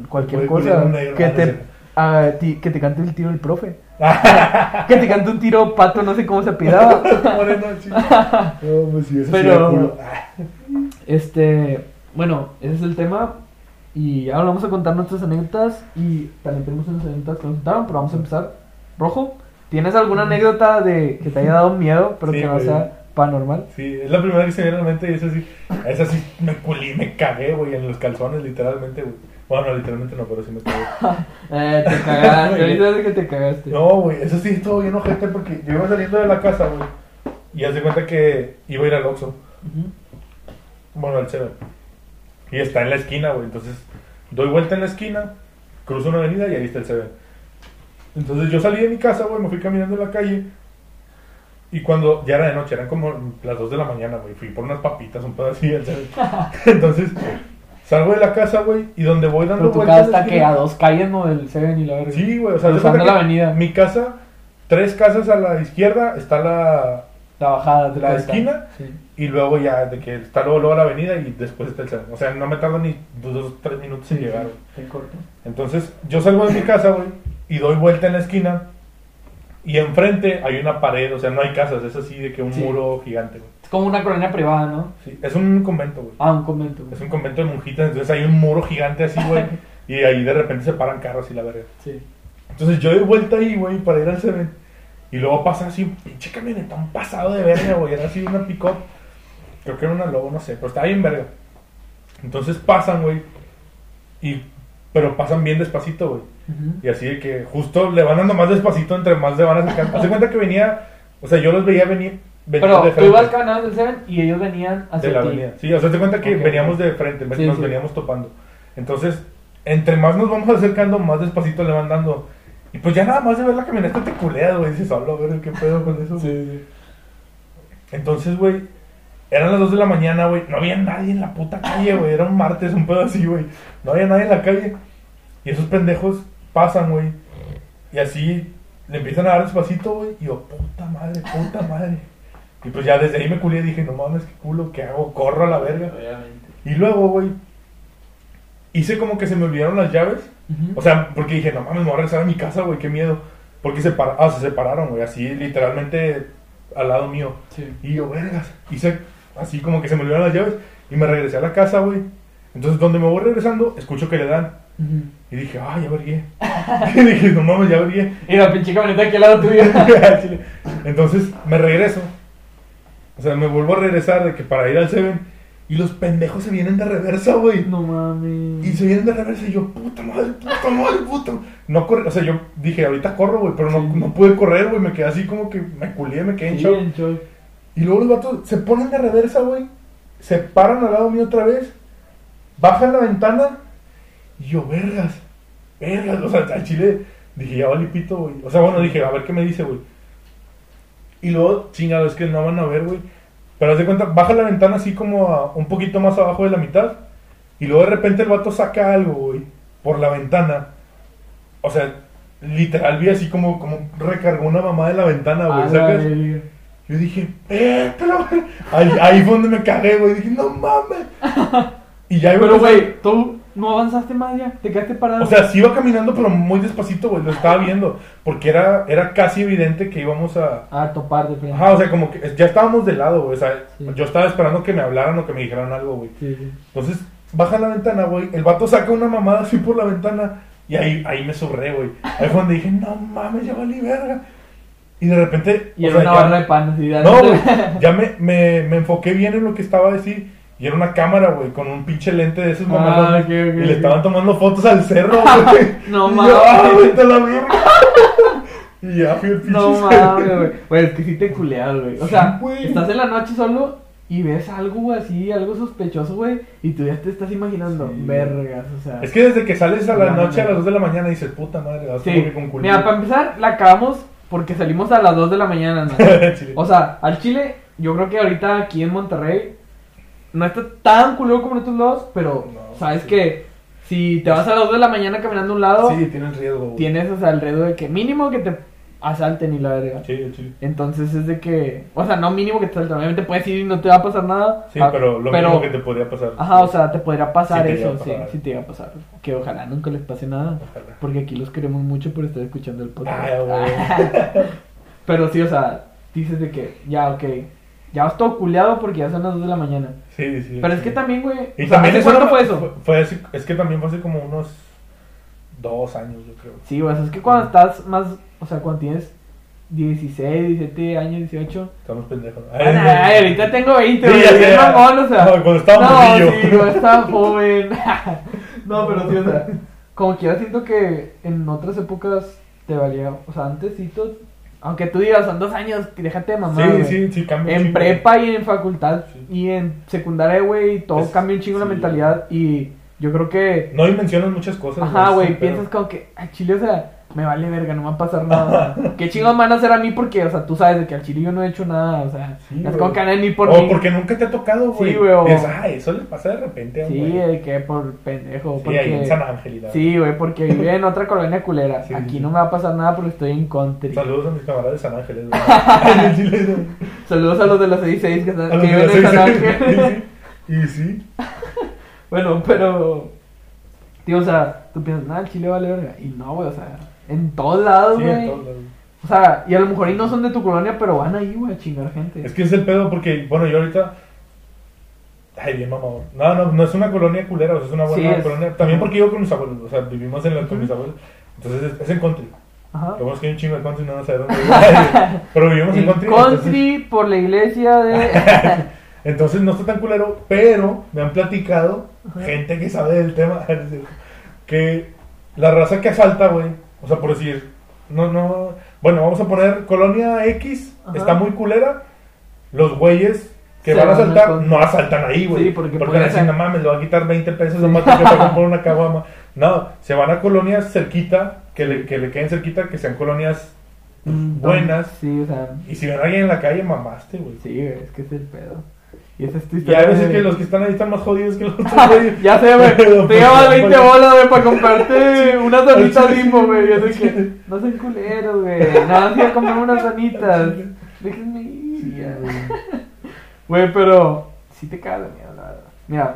cualquier Te puede culiar cosa. que, te, ti- que te cante el tiro el profe. *laughs* que te cante un tiro pato, no sé cómo se pidaba. Moreno, sí. No, pues sí, eso sí Pero- da culo. *laughs* Este, bueno, ese es el tema. Y ahora vamos a contar nuestras anécdotas. Y también tenemos unas anécdotas que nos contaron, pero vamos a empezar. Rojo, ¿tienes alguna anécdota de que te haya dado miedo, pero Sí, que no güey. sea paranormal? Sí, es la primera que se me viene a la mente y esa sí, esa sí me culí, me cagué, güey, en los calzones, literalmente, güey. Bueno, no, literalmente no, pero sí me cagué. *laughs* Eh, te cagaste, *laughs* ahorita sé que te cagaste. No, güey, eso sí estuvo bien ojete porque yo iba saliendo de la casa, güey. Y haz de cuenta que iba a ir al Oxxo, bueno, al Seven. Y está en la esquina, güey. Entonces, doy vuelta en la esquina, cruzo una avenida y ahí está el Seven. Entonces yo salí de mi casa, güey, me fui caminando en la calle. Y cuando ya era de noche, eran como las 2 de la mañana, güey. Fui por unas papitas, un Seven. *laughs* Entonces, salgo de la casa, güey, y donde voy dando Pero tu vueltas. casa está que a dos calles, ¿no? Del Seven y la verga. Sí, güey, o sea, de la avenida. Mi casa, tres casas a la izquierda, está la. La bajada de ¿La esquina? Sí. Y luego ya, de que está luego, luego la avenida y después está el Seven. O sea, no me tarda ni dos, dos tres minutos en llegar, güey. Te corto. Entonces, yo salgo de mi casa, güey, y doy vuelta en la esquina. Y enfrente hay una pared, o sea, no hay casas, es así de que un Sí. muro gigante, güey. Es como una colonia privada, ¿no? Sí, es un convento, güey. Ah, un convento. güey. Es un convento de monjitas, entonces hay un muro gigante así, güey. *laughs* y ahí de repente se paran carros y la verga. Sí. Entonces yo doy vuelta ahí, güey, para ir al Seven. Y luego pasa así un pinche camionetón pasado de verga, güey. Era así una pick-up. Creo que era una lobo, no sé, pero estaba bien verga. Entonces pasan, güey. Y... Pero pasan bien despacito, güey. Y así de que justo le van dando más despacito entre más le van acercando. Hace cuenta que venía, o sea, yo los veía venir, Pero de tú ibas caminando del Seven y ellos venían hacia de la ti. avenida. Sí, o sea, te cuenta que veníamos de frente, Sí, nos sí. veníamos topando. Entonces, entre más nos vamos acercando, más despacito le van dando. Y pues ya nada más de ver la camioneta te culeas, güey. Dices, solo a ver qué pedo con eso. güey?" Sí, sí. Entonces, güey, eran las 2 de la mañana, güey. No había nadie en la puta calle, güey. Era un martes, un pedo así, güey. No había nadie en la calle. Y esos pendejos pasan, güey. Y así le empiezan a dar despacito, güey. Y yo, puta madre, puta madre. Y pues ya desde ahí me culé y dije, no mames, qué culo, ¿qué hago? Corro a la verga. Obviamente. Y luego, güey, hice como que se me olvidaron las llaves. O sea, porque dije, no mames, me voy a regresar a mi casa, güey, qué miedo. Porque se, para- ah, se separaron, güey, así literalmente al lado mío. Sí. Y yo, vergas, hice así como que se me olvidaron las llaves y me regresé a la casa, güey. Entonces, donde me voy regresando, escucho que le dan. Y dije, ah, ya vergué. *laughs* y dije, no mames, ya vergué. Y la pinche camioneta aquí al lado tuyo. *laughs* Entonces me regreso. O sea, me vuelvo a regresar de que para ir al Seven. Y los pendejos se vienen de reversa, güey. no mames. Y se vienen de reversa y yo, puta madre, puta madre, puta. No corre, o sea, yo dije, ahorita corro, güey, pero no, Sí. no pude correr, güey. Me quedé así como que me culié, me quedé en Sí, shock. en shock. Y luego los vatos se ponen de reversa, güey. Se paran al lado mío otra vez. Bajan la ventana. Y yo, vergas. Vergas. O sea, al chile dije, ya valí pito, güey. O sea, bueno, dije, a ver qué me dice, güey. Y luego, chingado, es que no van a ver, güey. Pero haz de cuenta, baja la ventana así como a un poquito más abajo de la mitad. Y luego de repente el vato saca algo, güey. Por la ventana. O sea, literal vi así como, como recargó una mamá de la ventana, güey. ¿sacas? Yo dije, eh, pero, ahí, ahí fue donde me cagué, güey. Dije, no mames. *laughs* Y ya iba Pero, güey, tú no avanzaste más ya. Te quedaste parado. O sea, sí iba caminando, pero muy despacito, güey. Lo estaba viendo. Porque era, era casi evidente que íbamos a. A topar de frente. Ajá, o sea, como que ya estábamos de lado, güey. O sea, Sí. yo estaba esperando que me hablaran o que me dijeran algo, güey. Sí, sí. Entonces, baja la ventana, güey. El vato saca una mamada así por la ventana. Y ahí, ahí me sobré, güey. Ahí fue donde dije, no mames, ya valí verga. Y de repente. Y era sea, una ya- barra de pan, así, No, güey. Ya me, me, me enfoqué bien en lo que estaba así. Y era una cámara, güey, con un pinche lente de esos Ah, mamalones. ok, ok, y le estaban tomando fotos al cerro, *laughs* güey. No Y mames. "Ah, vete a la verga". *laughs* y ya fui el pinche No mames, güey. Güey, es que sí te culeas, güey. O sea, estás en la noche solo y ves algo así, algo sospechoso, güey. Y tú ya te estás imaginando, Sí. vergas, o sea. Es que desde que sales a la No, noche a las 2 de la mañana dices, puta madre, vas como Sí, que con culito. mira, para empezar, la acabamos porque salimos a las 2 de la mañana, ¿no? *laughs* O sea, al Chile, yo creo que ahorita aquí en Monterrey no está tan culero como en otros lados, pero No, sabes sí. que si te vas a las 2 de la mañana caminando a un lado, Sí, tienes riesgo, tienes, o sea, alrededor de que mínimo que te asalten y la verga. Sí, el chile. Entonces es de que, o sea, no mínimo que te asalten, obviamente puedes ir y no te va a pasar nada. Sí, ah, pero lo mismo que te podría pasar. Ajá, o sea, te podría pasar Sí eso, sí, sí te llega a pasar. Que ojalá nunca les pase nada. Ojalá. Porque aquí los queremos mucho por estar escuchando el podcast. Ay, güey. *laughs* Pero sí, o sea, dices de que, ya, ok, ya vas todo culeado porque ya son las 2 de la mañana. Sí, sí. Pero es sí. que también, güey, Y o sea, también ¿hace eso cuánto fue eso? Fue así- es que también fue hace como unos dos años, yo creo. Sí, güey, o sea, es que cuando estás más, o sea, cuando tienes 16, 17 años, 18. Estamos pendejos. Ay, ay, ahorita tengo 20, Sí, güey, bien sé. mamón, o sea. No, cuando estaba no, sí, cuando estaba *laughs* joven. *laughs* no, pero sí, o sea, como quiera siento que en otras épocas te valía, o sea, antes sí, todo- aunque tú digas, son dos años, déjate de mamá, Sí, sí, sí, cambia En prepa y en facultad Sí. y en secundaria, güey, todo Es- cambia un chingo la mentalidad y yo creo que... No dimensionas muchas cosas. Ajá, güey, piensas como que al chile, o sea, me vale verga, no me va a pasar nada. *laughs* ¿Qué chingos me van a hacer a mí? Porque, o sea, tú sabes de que al chile yo no he hecho nada, o sea, Sí, no es como que a venir por o mí. porque nunca te ha tocado, güey. Sí, güey, o- ah, eso le pasa de repente a un Sí, güey". de que por pendejo, Sí, porque... ahí en San Ángel y la- Sí, güey, porque vive en otra colonia culera. Sí, Aquí no me va a pasar nada porque estoy en country. Saludos a mis camaradas de San Ángeles. güey. *laughs* Saludos a los de la 66 que, están, que viven en San Ángel. Y sí. *laughs* Bueno, pero. Tío, o sea, tú piensas, nada, el Chile vale verga. Y no, güey, o sea, en todos lados, Sí, güey. en todos lados. O sea, y a lo mejor y no son de tu colonia, pero van ahí, güey, a chingar gente. Es que es el pedo porque, bueno, yo ahorita. Ay, bien mamador. No, no, no es una colonia culera, o sea, es una buena Sí, es. colonia. También porque vivo con mis abuelos, o sea, vivimos en la, con mis abuelos. Entonces es, es en country. Ajá. Lo bueno es que hay un chingo de country y no sé dónde. *laughs* Pero vivimos en country. country, por la iglesia de. Entonces, *laughs* entonces no está tan culero, pero me han platicado Ajá. gente que sabe del tema. *laughs* Que la raza que asalta, güey. O sea, por decir, no, no. Bueno, vamos a poner colonia X, Ajá. está muy culera. Los güeyes que Se van a van asaltar con- no asaltan ahí, güey. Sí, porque porque van decir, no mames, le va a quitar 20 pesos, nomás porque *laughs* pagan por una caguama. No, se van a colonias cerquita, que le, que le queden cerquita, que sean colonias. Mm, Buenas. Sí, o sea. Y si ven a alguien en la calle, mamaste, güey. Sí, es que es el pedo. Y esa es tu Y historia. a veces de- que los que están ahí están más jodidos que los otros. *laughs* Ya sé, güey. Te llevas pues, 20 pues, bolas, güey, para comprarte *laughs* unas donitas limbo, güey. Yo sé que no son culeros, güey. Nada, sí a comer unas donitas. Déjenme ir. *laughs* Güey. Pero sí te caga la mierda, la verdad. Mira,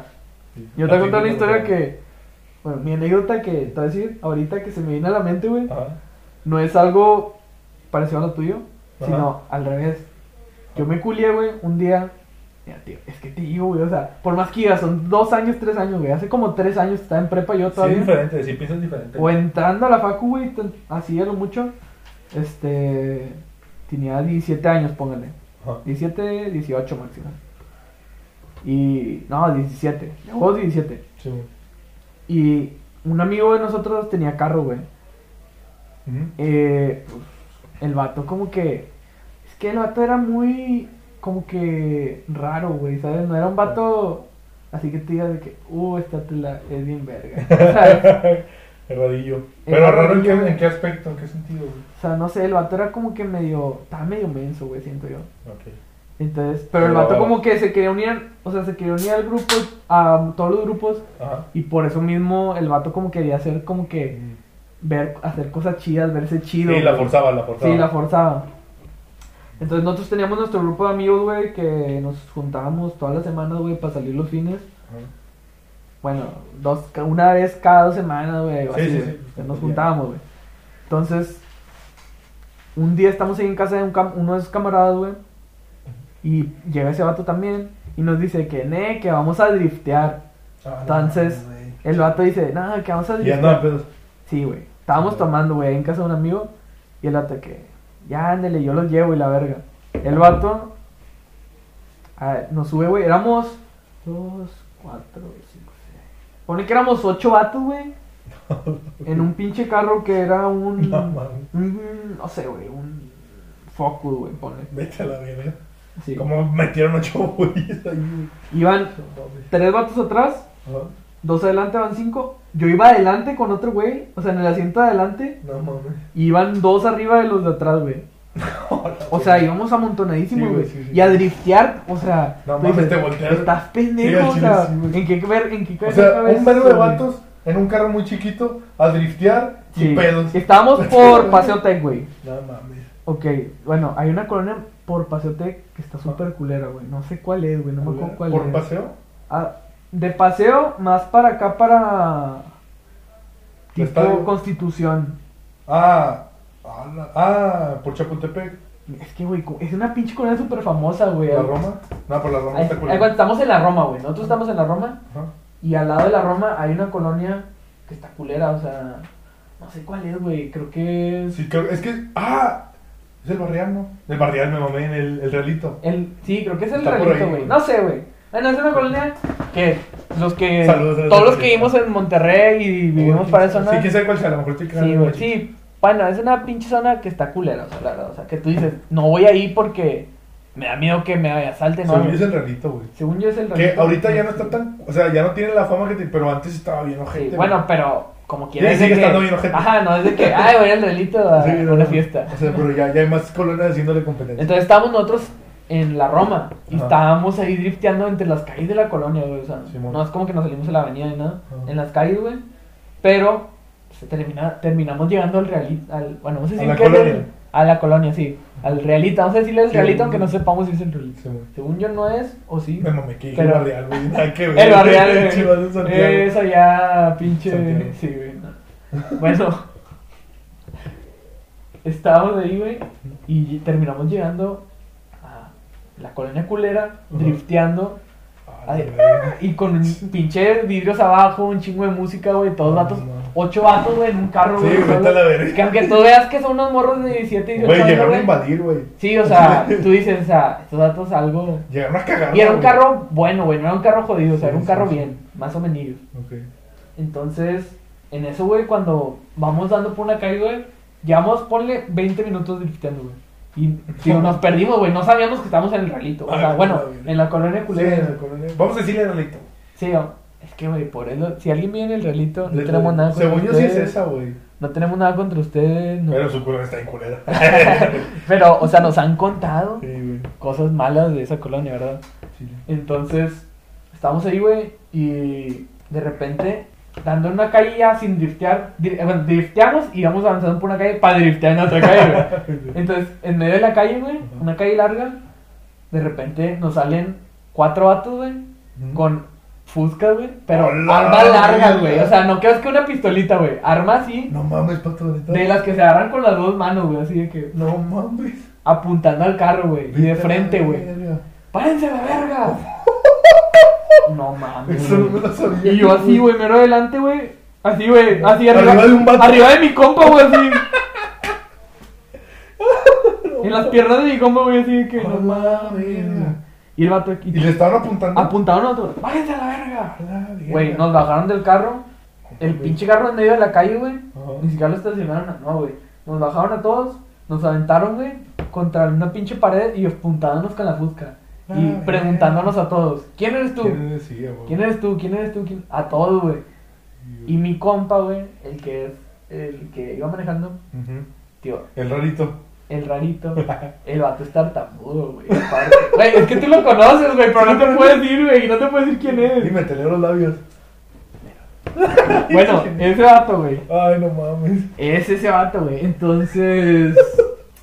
yo te Así conté una como- historia que. Bueno, mi anécdota que te voy a decir ahorita que se me viene a la mente, güey. No es algo parecido a lo tuyo, sino al revés. Yo me culié, güey, un día. Mira, tío, es que te digo, güey, o sea, por más que digas, son dos años, tres años, güey. Hace como tres años estaba en prepa yo Sí, todavía. es diferente, sí piensas diferente. o entrando a la facu, güey, así a lo mucho. Este. Tenía 17 años, póngale. Ajá. 17, 18 máximo. Y. No, 17. Llegó 17. Sí. Y un amigo de nosotros tenía carro, güey. Eh, pues, el vato como que... Es que el vato era muy... Como que raro, güey, ¿sabes? No era un vato... Así que te digas de que... Uh, esta tela es bien verga. *laughs* El Pero raro en qué, en qué aspecto, en qué sentido, güey. O sea, no sé, el vato era como que medio... Estaba medio menso, güey, siento yo. Ok. Entonces, pero el vato como que se quería unir... O sea, se quería unir al grupo, a todos los grupos. Ajá. Y por eso mismo el vato como quería hacer como que... Ver, hacer cosas chidas, verse chido. Sí, la forzaba, la forzaba. Sí, la forzaba. Entonces nosotros teníamos nuestro grupo de amigos, güey, que nos juntábamos todas las semanas, güey, para salir los fines. Ajá. Bueno, dos, una vez cada dos semanas, güey, Sí, sí, sí. nos juntábamos, güey. Entonces, un día estamos ahí en casa de un cam- uno de sus camaradas, güey, y llega ese vato también, y nos dice que, ne, que vamos a driftear. Ah, Entonces, no. El vato dice, nada, que vamos a driftear. andaban pedos. Sí, güey. Estábamos tomando, güey, en casa de un amigo. Y el vato que, Ya, ándele, yo los llevo y la verga. El vato nos sube, güey. Éramos dos, cuatro, cinco, seis. Pone que éramos ocho vatos, güey. *laughs* En un pinche carro que era un. No mames. un- no sé, güey. Un Focus, güey, ponle. Vete a la verga. Sí. Como metieron ocho güeyes ahí, güey. Iban tres vatos atrás, Ajá. Dos adelante, van cinco. Yo iba adelante con otro güey, o sea, en el asiento de adelante. No mames. Y iban dos arriba de los de atrás, güey. *laughs* O sea, íbamos amontonadísimos, güey. güey, sí, sí. Y a driftear, o sea. No mames, dices, te volteas. Estás pendejo, o sea. ¿En qué ver, en qué O sea, un verbo de vatos en un carro muy chiquito a driftear y Sí. pedos. Estábamos *laughs* por Paseo Tech, güey. No mames. Ok, bueno, hay una colonia por Paseo Tech que está súper culera, güey. No sé cuál es, güey. No me acuerdo cuál ¿Por es. paseo? Ah, de paseo, más para acá, para. Tipo Estadio. Constitución. Ah, ah, la- ah, por Chapultepec. Es que, güey, co- es una pinche colonia súper famosa, güey. ¿La Roma? No, por la Roma Ahí- está ahí culera. cuando estamos en la Roma, güey. Nosotros estamos en la Roma. Ajá. Y al lado de la Roma hay una colonia que está culera, o sea. No sé cuál es, güey. Creo que es. Sí, creo, es que. Ah, es el barrial, ¿no? El barrial me mamé en el, el realito. El, sí, creo que es el Está por realito, ahí, güey. güey. No sé, güey. Bueno, es una colonia que los que. Saludos todos los que vivimos en Monterrey y vivimos para esa zona. Sí, quién sabe cuál sea, a lo mejor Sí, güey, sí. Bueno, es una pinche zona que está culera, o sea, la verdad. O sea, que tú dices, no voy ahí porque me da miedo que me asalten, ¿no? Según yo es el realito, güey. Según yo es el Que realito. ahorita ya no está tan. O sea, ya no tiene la fama que te, Pero antes estaba bien Sí, ojete. bueno, güey. pero como Sí, quieras. sigue estando bien ojete. Ajá, no es de que, ay, voy al realito a Sí, no, una no. fiesta. O sea, pero ya, ya hay más colonias haciéndole competencia. Entonces estábamos nosotros en la Roma y Ajá. estábamos ahí drifteando entre las calles de la colonia, güey. O sea, no es como que nos salimos a la avenida ni nada. Ajá. En las calles, güey. Pero se termina, terminamos llegando al realita. Al, bueno, vamos a ¿A decir la colonia? el- a la colonia, sí. Al realita. Vamos a decirle el Sí. realita, aunque no sepamos si es el realita. Sí. Según yo no es, o sí. Me mamé que Pero- barrial, güey. Nada que *laughs* ver. El barrial, güey. *laughs* güey. Chivas de Santiago. Es allá, pinche. Santiago. Sí, güey. no. Bueno, *laughs* estábamos ahí, güey, y terminamos llegando la colonia culera, Ujú. drifteando, Ay, y con pinche vidrios abajo, un chingo de música, güey, todos vatos, no. ocho vatos, güey, en un carro, Sí, güey. vete solo. a la verga. Que aunque tú veas que son unos morros de 17 y 18 Güey, llegaron a invadir, güey. Sí, o sea, *laughs* tú dices, o sea, estos datos algo. Llegaron a cagar. Y era un carro bueno, güey, no era un carro jodido, o sea, era un Sí, carro sí, sí. bien, más o menos. Ok. Entonces, en eso, güey, cuando vamos dando por una calle, güey, llevamos, ponle 20 minutos drifteando, güey. Y digo, nos perdimos, güey, no sabíamos que estábamos en el realito. O sea, Ay, bueno, la en la colonia Sí, culera. en el colonia. Vamos a decirle realito. Sí, es que, güey, por eso, si alguien vive en el realito, no tenemos nada contra Según yo sí es ustedes. esa, güey. No tenemos nada contra ustedes, no. Pero su colonia está en culera. *laughs* Pero, o sea, nos han contado Sí, cosas malas de esa colonia, ¿verdad? Sí. Entonces, estamos ahí, güey, y de repente, dando en una calle ya sin driftear, dri- eh, bueno, drifteamos y vamos avanzando por una calle para driftear en otra calle, güey. *laughs* Entonces, en medio de la calle, güey, una calle larga, de repente nos salen cuatro vatos, güey, con fuscas, güey, pero ¡Hola, armas largas, güey. O sea, no creas que una pistolita, güey. Armas así, No mames, de las que se agarran con las dos manos, güey, así de que No mames. apuntando al carro, güey, y de frente, güey. ¡Párense la verga! *laughs* No mames. Eso no güey. me lo sabía. Y yo así, güey, mero adelante, güey. Así, güey, así arriba. Arriba de un vato. Arriba de mi compa, güey, así. *laughs* en las piernas de mi compa, güey, así de que. No mames. Y el vato aquí. Y le estaban apuntando. Apuntaron a otro. ¡Váyanse a la verga! Güey, nos bajaron del carro. El pinche carro en medio de la calle, güey. Ni siquiera lo estacionaron. No, güey. Nos bajaron a todos. Nos aventaron, güey. Contra una pinche pared y apuntándonos con la fusca. Y Ah, preguntándonos a todos. ¿Quién eres tú? ¿Quién eres tú? ¿Quién eres tú? ¿Quién? A todos, güey. Y mi compa, güey, el que es el que iba manejando, Ujú. tío, El rarito. el rarito, *laughs* el vato es tartamudo, güey. *laughs* Güey, es que tú lo conoces, güey, pero no te puedes decir, güey, y no te puedes decir quién es. Dime, te leo los labios. *laughs* Bueno, ese vato, güey. Ay, no mames. Es ese vato, güey. Entonces,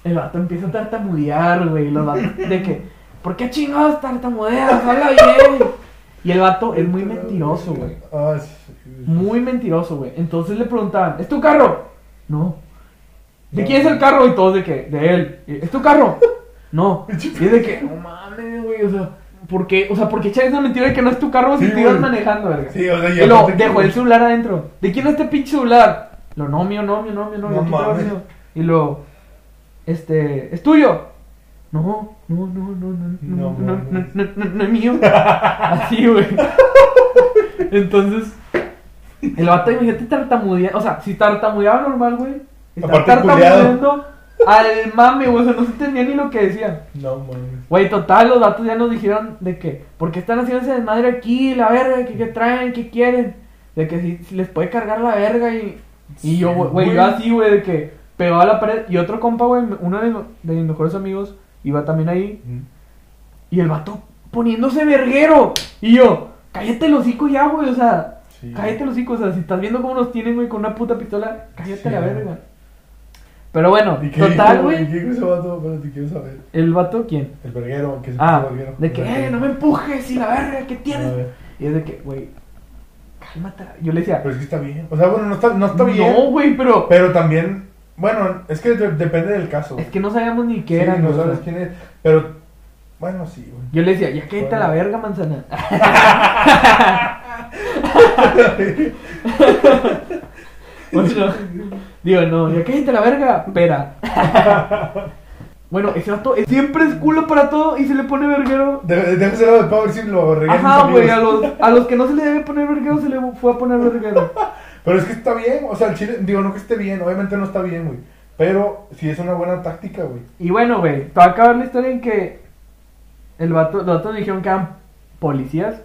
el vato empieza a tartamudear, güey. Los vatos de que, ¿por qué chingados tartamudeas? Habla bien. Y el vato es muy mentiroso, güey. Muy mentiroso, güey. Entonces le preguntaban, ¿es tu carro? No. ¿De quién es el carro? Y todos de que, de él. ¿Es tu carro? No. Y es de que, no mames, güey. O sea, ¿por qué? O sea, ¿por qué echar esa mentira de que no es tu carro si Sí, te ibas manejando, verga? Sí, o sea, Y ya lo aparte que- dejó el celular adentro. ¿De quién es este pinche celular? Lo no, mío, no, mío, no, mío, no. No. Y lo, este, es tuyo. No, no, no, no, no, no, No, no, no, no, no, no es mío. Así, güey. Entonces, el vato, imagínate, tartamudeando. O sea, si tartamudeaba normal, güey. Aparte, tartamudeando al mame, güey. O sea, no se entendía ni lo que decía. No mames. Güey, total, los vatos ya nos dijeron de que, ¿por qué están haciendo ese desmadre aquí? La verga, que qué traen, qué quieren. De que si, si les puede cargar la verga y. Y yo, Sí, güey, yo así, güey, de que pegó a la pared. Y otro compa, güey, uno de mis mejores amigos, iba también ahí. Y el vato poniéndose verguero. Y yo, cállate el hocico ya, güey, o sea. Sí. Cállate los hocico, o sea, si estás viendo cómo nos tienen, güey, con una puta pistola, cállate Sí, la verga. Pero bueno, ¿Y qué total, güey. ¿Y qué dijo ese vato? Espérate, quiero saber. ¿El vato quién? El verguero, que es Ah, verguero. de que, eh, no me empujes y la *laughs* verga, ¿qué tienes? ver. Y es de que, güey, cálmate. Yo le decía, Pero es que está bien. O sea, bueno, no está, no está bien. no, güey, pero Pero también, bueno, es que de- depende del caso. es que no sabíamos ni qué Sí, era. no güey, sabes quién es. Pero, bueno, sí, güey. Yo le decía, ya cállate Bueno. la verga, manzana. *laughs* bueno, digo, no, ya cállate la verga, pera. bueno, ese vato es- siempre es culo para todo y se le pone verguero. De- Déjaselo después a ver si lo regalan Ajá, güey, a amigos. los, a los que no se le debe poner verguero se le fue a poner verguero. *laughs* Pero es que está bien, o sea, el chile, digo, no que esté bien, obviamente no está bien, güey. Pero sí es una buena táctica, güey. Y bueno, güey, te va a acabar la historia en que el vato, los vatos dijeron que eran policías.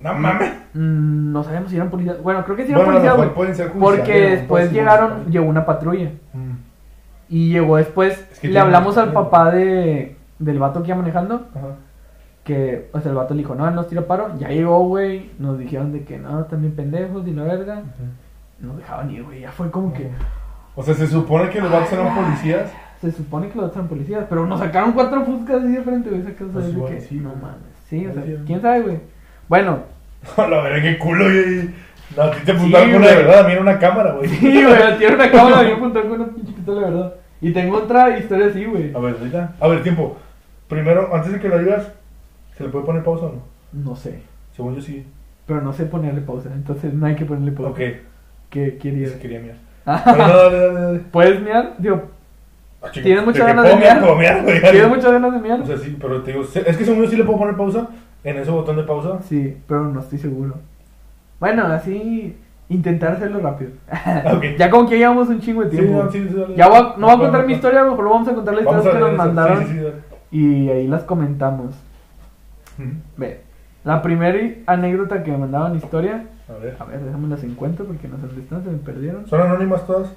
No mames. Mm, no sabemos si eran policías. Bueno, creo que sí eran Bueno, policías, mejor güey. pueden ser judiciales, Porque ¿no? después llegaron, llegó una patrulla. Mm. Y llegó después, Es que le hablamos al papá de, del vato que iba manejando. Ajá. Que, o sea, el vato le dijo, no, nos tira paro. Ya llegó, güey. Nos dijeron de que no, también pendejos y la verga. Nos dejaban ir, güey. Ya fue como que. O sea, se supone que los vatos eran policías. Se supone que los vatos eran policías. Pero nos sacaron cuatro fuscas así de frente, güey. Esa cosa Pues igual, que, sí, no mames. Sí, o sea, Sí, quién sabe, güey. Bueno, *laughs* la verga, qué culo, güey. No, a ti te Sí, apuntaron con una de verdad, a mí era una cámara, güey. sí, güey. Tiene una *laughs* cámara bien apuntada con una pinche pistola, de verdad. Y tengo otra historia así, güey. A ver, ahorita. A ver, tiempo. Primero, antes de que lo digas, ¿se le puede poner pausa o no? No sé. Según yo sí. Pero no sé ponerle pausa. Entonces no hay que ponerle pausa. Ok. ¿Qué querías? Sí, quería mirar. Pero no, dale, dale, dale. *laughs* ¿Puedes miar? Digo, Ah, chico, ¿Tienes muchas que ganas de miar? miar, güey. ¿tienes muchas ganas de miar? O sea, sí, pero te digo, es que según yo sí le puedo poner pausa en ese botón de pausa. Sí, pero no estoy seguro. Bueno, así intentar hacerlo rápido. Ok. *laughs* ya como que llevamos un chingo de Sí, tiempo. no, sí, sí, dale. ya voy a- no voy a No, contar no, mi no. historia, mejor vamos a contar las historias que nos mandaron Sí, sí, sí, dale. y ahí las comentamos. Ve, la primera anécdota que me mandaban historia, A ver. a ver, déjame las encuentro porque no sé dónde están, se me perdieron. ¿Son anónimas todas?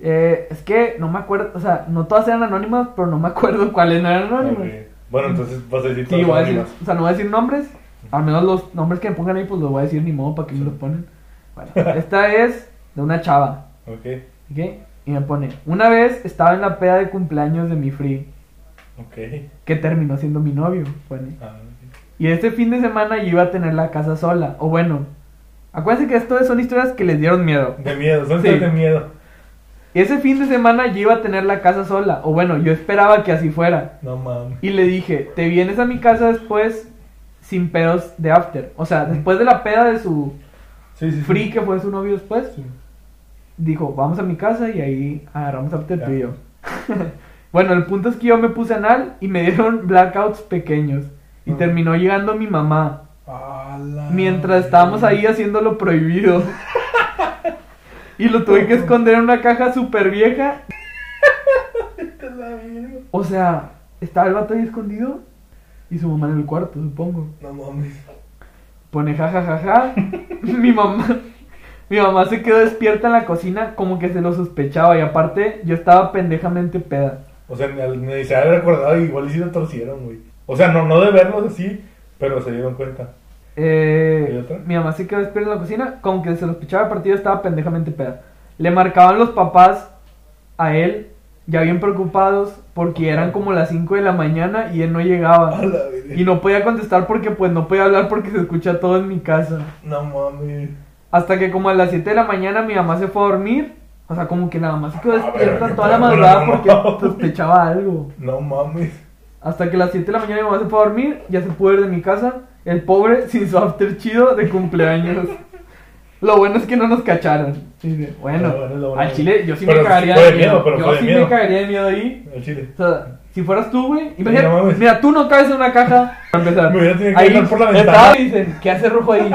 Eh, es que no me acuerdo, o sea, no todas eran anónimas, pero no me acuerdo *laughs* cuáles no eran anónimas. Bueno, entonces vas a decir Sí, todas voy a decir, o sea, no voy a decir nombres, al menos los nombres que me pongan ahí, pues los voy a decir ni modo para que me los ponen. Bueno, *laughs* esta es de una chava, Ok. ¿ok? Y me pone, una vez estaba en la peda de cumpleaños de mi free, Ok. que terminó siendo mi novio, pone. Ah, Y este fin de semana yo iba a tener la casa sola, o bueno, acuérdense que esto son historias que les dieron miedo. De miedo, son Sí. historias de miedo. Ese fin de semana yo iba a tener la casa sola, o bueno, yo esperaba que así fuera. No mames. Y le dije, te vienes a mi casa después sin pedos de after. O sea, después de la peda de su Sí, sí, free que fue su novio después, Sí. dijo, vamos a mi casa y ahí agarramos after Ya. tú y yo. *laughs* bueno, el punto es que yo me puse anal y me dieron blackouts pequeños. Y terminó llegando mi mamá. Mientras estábamos ahí haciendo lo prohibido. *laughs* y lo tuve que esconder en una caja súper vieja. *laughs* O sea, estaba el vato ahí escondido y su mamá en el cuarto, supongo. No mames. Pone jajajaja. *laughs* mi mamá. Mi mamá se quedó despierta en la cocina como que se lo sospechaba y aparte yo estaba pendejamente peda. O sea, ni, se había recordado, igual y sí lo torcieron, güey. O sea, no, no de verlos así, pero se dieron cuenta. Eh, ¿Y otra? mi mamá se quedó despierta en la cocina como que se lo sospechaba aparte yo estaba pendejamente peda. Le marcaban los papás a él ya bien preocupados porque eran como las 5 de la mañana y él no llegaba. Y no podía contestar porque pues no podía hablar porque se escucha todo en mi casa. No mames. Hasta que como a las 7 de la mañana mi mamá se fue a dormir. O sea, como que la mamá se quedó A ver, despierta qué toda la con madrugada mamá, porque sospechaba algo. No mames. Hasta que a las 7 de la mañana mi mamá se fue a dormir, ya se pudo ir de mi casa. El pobre *laughs* sin su after chido de cumpleaños. Lo bueno es que no nos cacharon. Bueno, Lo bueno lo bueno. al chile yo sí Pero me cagaría de miedo. miedo, yo sí miedo. me cagaría de miedo ahí. El chile. O sea, si fueras tú, güey, No imagínate, mames. mira, tú no cabes en una caja. Para empezar. Me hubiera tenido que ahí por la ventana. y dicen, ¿qué hace rojo ahí?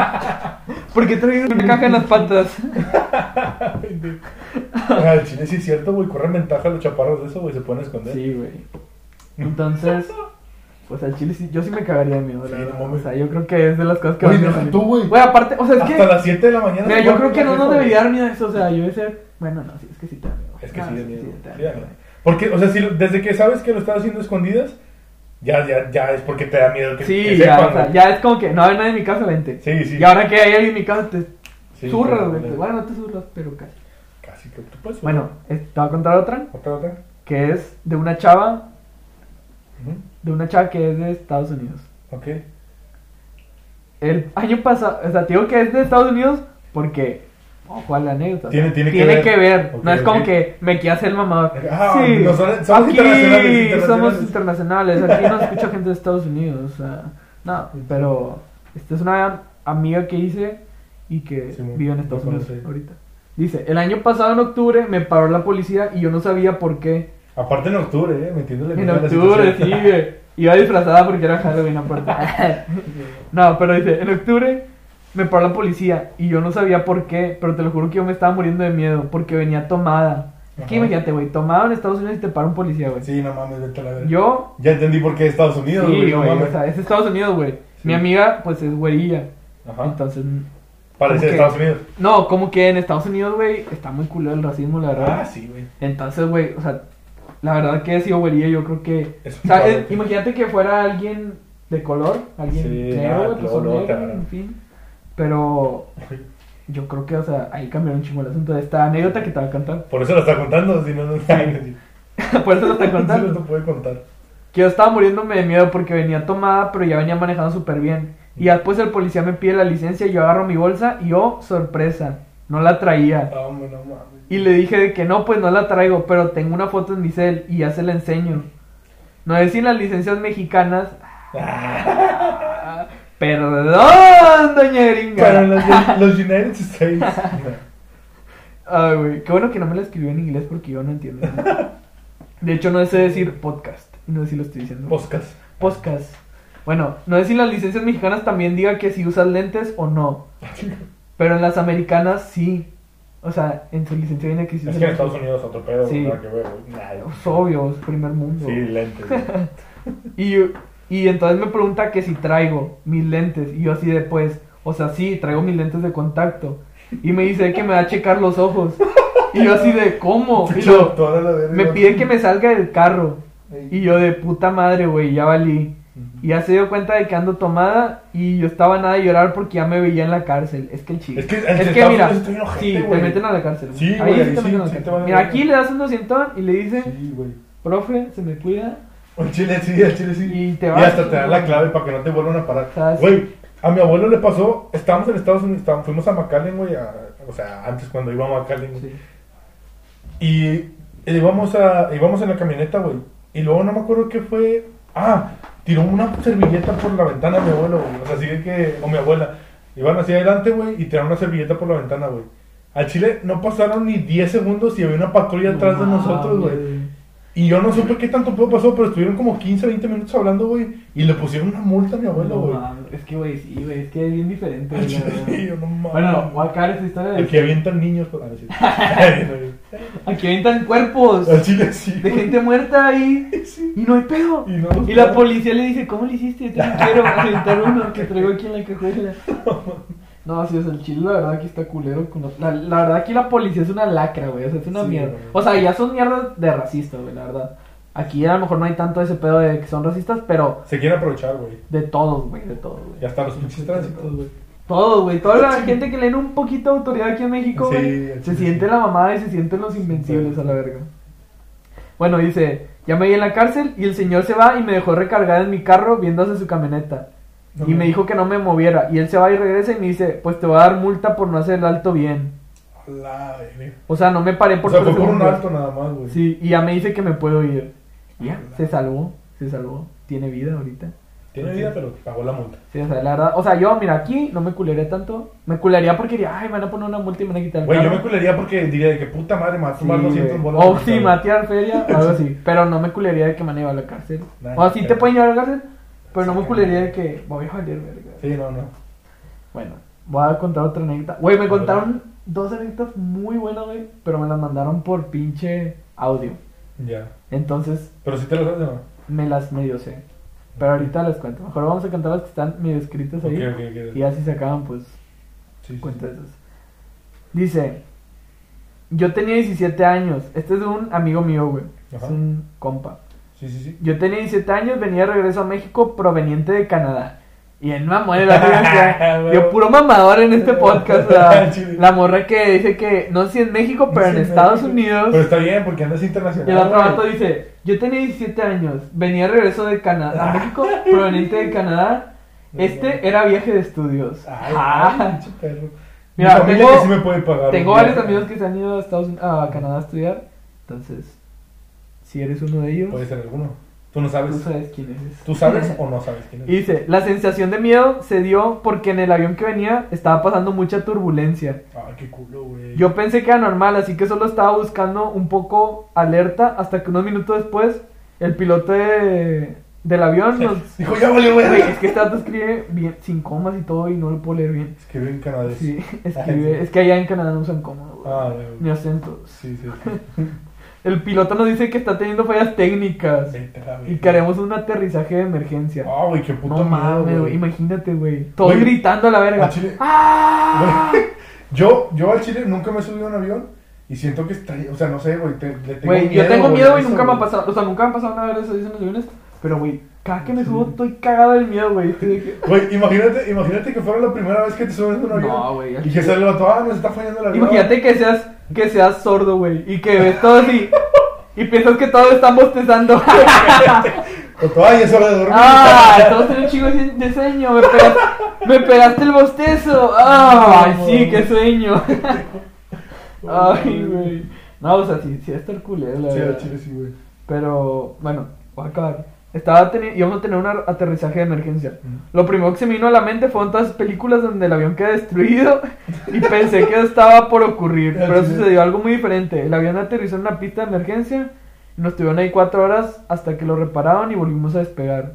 *laughs* ¿Por qué traes una caja en las patas? *laughs* El chile sí es cierto, güey. Corren ventaja los chaparros de eso, güey. Se pueden esconder. Sí, güey. Entonces, pues al chile sí, yo sí me cagaría de miedo, la Sí, verdad. no mames. O sea, yo creo que es de las cosas que Güey, más me deja dan tú, miedo. güey. Güey, aparte, o sea, es Hasta que. las 7 de la mañana. Mira, yo creo que no nos debería dar miedo eso, o sea, yo ser. Bueno, no, sí, es que sí te da miedo. Es que No, sí, da miedo. te da Sí, da miedo. Porque, o sea, si, desde que sabes que lo estás haciendo a escondidas, ya, ya, ya es porque te da miedo que, Sí, que ya, sepan, o sea, güey. ya es como que no hay nadie en mi casa, vente. Sí, sí. Y ahora que hay alguien en mi casa, te Sí, zurras, pero- güey. Bueno, no te zurras, pero casi. Casi que tú puedes. Bueno, es- te voy a contar otra, Otra, otra. que es de una chava, De una chava que es de Estados Unidos. Ok. El año pasado, o sea, te digo que es de Estados Unidos porque, ojo a la anécdota. Tiene- tiene que ver. Ok, no es como ok. que me quiera hacer el mamador. Ah, sí, no, son- somos aquí internacionales, internacionales. somos internacionales. Aquí nos *laughs* escucha gente de Estados Unidos. O sea, no, pero esta es una amiga que hice y que Sí, vive en Estados Unidos ahorita. Dice, el año pasado en octubre me paró la policía y yo no sabía por qué. Aparte en octubre, ¿eh? Metiéndole En octubre, sí, güey. Iba disfrazada porque era Halloween aparte. *laughs* no, pero dice, en octubre me paró la policía y yo no sabía por qué, pero te lo juro que yo me estaba muriendo de miedo porque venía tomada. Es que Ajá. imagínate, güey, tomado en Estados Unidos y te para un policía, güey. Sí, no mames, vete a la verga. Yo, Ya entendí por qué Estados Unidos, sí, güey. no güey, mames. o sea, es Estados Unidos, güey. Sí. Mi amiga, pues es güerilla. Ajá. Entonces, Parece de Estados Unidos. no, como que en Estados Unidos, güey, está muy culero el racismo, la verdad. Ah, sí, güey. Entonces, güey, o sea, la verdad que he sido güerilla, yo creo que... Es O sea, imagínate que fuera alguien de color, alguien Sí, negro, ah, pues agarran. en fin. Pero yo creo que, o sea, ahí cambiaron un chingo el asunto de esta anécdota que te va a contar. Por eso lo está contando, si no, no *laughs* Por eso No se contando. lo puede contar. Que yo estaba muriéndome de miedo porque venía tomada, pero ya venía manejando súper bien. Y después el policía me pide la licencia y yo agarro mi bolsa y yo, sorpresa, no la traía. Ah, no. Y le dije de que no, pues no la traigo, pero tengo una foto en mi cel y ya se la enseño. No es sin las licencias mexicanas. *laughs* Perdón, doña Gringa. Para los, los United States. Ay, güey, qué bueno que no me la escribió en inglés porque yo no entiendo. De hecho, no sé decir podcast. No sé si lo estoy diciendo. Podcast. Podcast. Bueno, no sé si las licencias mexicanas también diga que si usas lentes o no. *laughs* Pero en las americanas sí. O sea, en su licencia viene que sí Es que en. Estados Unidos otro pedo, Sí. nada que ver. Nada. Es obvio, es primer mundo. Sí, lentes. *laughs* Y, y entonces me pregunta que si traigo mis lentes. Y yo así de pues, o sea, sí, traigo mis lentes de contacto. Y me dice que me va a checar los ojos. Y yo así de, ¿cómo? *laughs* Y me piden que me salga del carro. Y yo de puta madre, güey, ya valí. Y ya se dio cuenta de que ando tomada y yo estaba nada de llorar porque ya me veía en la cárcel. Es que el chico. Es que es mira, sí, te meten a la cárcel. Sí, Ahí sí te sí, meten a la cárcel. Mira, aquí le das un doscientón y le dices, Sí, güey. profe, se me cuida. El chile sí, el chile sí. Y te y vas, hasta te dan la clave para que no te vuelvan a parar. ¿Sabes? Güey, a mi abuelo le pasó, estábamos en Estados Unidos, estábamos- fuimos a McAllen, güey, o sea, antes cuando iba a McAllen. Y íbamos, a, íbamos en la camioneta, güey. Y luego no me acuerdo qué fue. Ah, tiró una servilleta por la ventana mi abuelo, güey. O sea, así de que. O mi abuela. Iban hacia adelante, güey, y tiraron una servilleta por la ventana, güey. Al chile no pasaron ni 10 segundos y había una patrulla atrás de No nosotros, güey. Y yo no supe qué tanto pedo pasó, pero estuvieron como 15, 20 minutos hablando, güey. Y le pusieron una multa a mi abuelo, No güey. mames, Es que, güey, sí, güey, es que es bien diferente. Yo no mames. Bueno, voy a esa historia de El que avientan niños, pues. *laughs* Ah, sí. Aquí avientan cuerpos Al chile sí. de güey. gente muerta ahí Sí. y no hay pedo. Y no- Y la policía le dice, ¿cómo le hiciste? Yo también quiero aventar uno que traigo aquí en la cajuela. No, sí, o sea, el chile la verdad aquí está culero. con los- la, la verdad aquí la policía es una lacra, güey. O sea, es una Sí, mierda. güey. O sea, ya son mierdas de racistas, güey, la verdad. Aquí a lo mejor no hay tanto ese pedo de que son racistas, pero Se quieren aprovechar, güey. de todos, güey, de todos, güey. Y hasta los pinches tránsitos, güey. Todos, güey. Toda la gente que le den un poquito de autoridad aquí en México, güey. sí, se sí. siente la mamada y se sienten los invencibles a la verga. Bueno, dice, ya me vi en la cárcel y el señor se va y me dejó recargada en mi carro viendo hacia su camioneta. No y me dijo que no me moviera. Y él se va y regresa y me dice, pues te voy a dar multa por no hacer el alto bien. A la verga. O sea, no me paré por O sea, fue por un alto nada más, güey. Sí, y ya me dice que me puedo ir. Ya, se salvó, se salvó. Tiene vida ahorita. Tiene vida, pero pagó la multa. Sí, o sea, la verdad, o sea, yo, mira, aquí no me culería tanto. Me culería porque diría, ay, me van a poner una multa y me van a quitar el Güey, yo me culería porque diría de que puta madre me va a Sí, tomar 200 güey. bolas. O sí, me va a tirar feria, *laughs* algo así. Pero no me culería de que me van a llevar a la cárcel. Nah, O así pero- te pueden llevar a la cárcel, pero no me culería de que voy a valer verga. Sí, no, no. Bueno, voy a contar otra anécdota. Güey, me contaron dos anécdotas muy buenas, güey, pero me las mandaron por pinche audio. Ya. Entonces, Pero si te lo sabes, ¿no? me las medio sé. Pero ahorita les cuento. Mejor vamos a contar las que están medio escritas ahí. Ok, ok, ok. Y así se acaban, pues, Sí, sí. cuenta esas. Dice, yo tenía 17 años. Este es un amigo mío, güey. Es Ajá. un compa. Sí, sí, sí. Yo tenía 17 años, venía de regreso a México proveniente de Canadá. Y en mamón en la universidad. Yo puro mamador en este podcast. sea, *laughs* Chile. la morra que dice que, no sé si en México, pero Sí, en Estados México. Unidos. Pero está bien, porque andas internacional. Y el otro vato dice, yo tenía 17 años, venía de regreso de Canadá, a México, proveniente de Canadá. Este era viaje de estudios. Ay, Ah. ay, perro. Mira, Mi tengo- que sí me puede pagar. Tengo un varios amigos que se han ido a, Estados Unidos, a Canadá a estudiar. Entonces, si eres uno de ellos, Puede ser alguno. Tú no sabes. tú sabes quién eres. ¿Tú sabes *laughs* o no sabes quién es? Y dice, la sensación de miedo se dio porque en el avión que venía estaba pasando mucha turbulencia. Ay, qué culo, güey. Yo pensé que era normal, así que solo estaba buscando un poco alerta hasta que unos minutos después el piloto de- del avión *laughs* nos... Dijo, ya valió, Güey, es que este dato escribe bien, sin comas y todo y no lo puedo leer bien. Escribe en canadés. Sí, escribe, es que allá en Canadá no usan comas, güey, Ah, güey. ni acentos. Sí, sí, sí. *laughs* El piloto nos dice que está teniendo fallas técnicas Vete la y que haremos un aterrizaje de emergencia. Ah, güey, qué puto no miedo, mames, güey, imagínate, güey. Güey, gritando a la verga. Chile- ¡Ah! Güey, *laughs* Yo, yo al Chile nunca me he subido a un avión y siento que estaría, o sea, no sé, güey, te- le tengo Güey, yo tengo güey, miedo a y eso, nunca me ha güey. pasado. O sea, nunca me ha pasado nada de eso en los aviones. Pero, güey, cada que me subo estoy cagado del miedo, güey. Estoy de que- *laughs* Güey, imagínate, imagínate que fuera la primera vez que te subes a un avión. No, güey, al Y que chile. se levantó, ah, nos está fallando avión. Imagínate que seas, que seas sordo, güey. Y que ves todo así. Y piensas que todos están bostezando. *laughs* O ay, es hora de dormir. ¡Ah! Todos tienen un chingo de sueño. Me pegaste, me pegaste el bostezo. ¡Ay, sí, qué sueño! *laughs* Ay, güey. No, o sea, sí, sí, a estar culero, la Sí, verdad. sí, güey. Pero, bueno, voy a acabar. Estaba íbamos a tener un aterrizaje de emergencia. Lo primero que se me vino a la mente fueron todas las películas donde el avión queda destruido *laughs* y pensé que estaba por ocurrir. *laughs* Pero sucedió algo muy diferente. El avión aterrizó en una pista de emergencia y nos tuvieron ahí cuatro horas hasta que lo repararon y volvimos a despegar.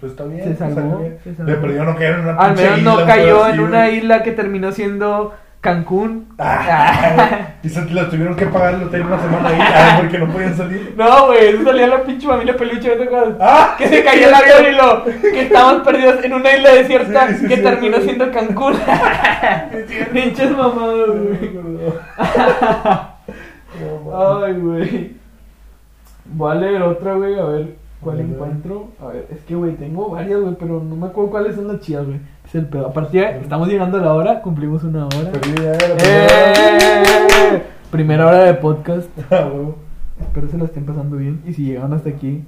Pues está bien. Se pues, salvó, se salvó. No en una Al menos no cayó en así, una isla que terminó siendo Cancún. Ah, *laughs* y se la tuvieron que pagar el hotel una semana ahí ah, porque no podían salir. No, güey, eso salía la pinche familia peluche, ¿no te acuerdas? ¡Ah! Que se cayó el avión y lo. Que estaban perdidos en una isla desierta Sí, sí, que sí, terminó siendo Cancún. *laughs* Pinches mamados, güey. *laughs* Ay, güey. Voy a leer otra, güey, a ver cuál encuentro. A ver, es que, güey, tengo varias, güey, pero no me acuerdo cuáles son las chidas, güey. Es el pedo. Aparte, ya estamos llegando a la hora, cumplimos una hora. De la primera. ¡Eh! Primera hora de podcast. *laughs* Ah. Espero se la estén pasando bien. Y si llegaron hasta aquí,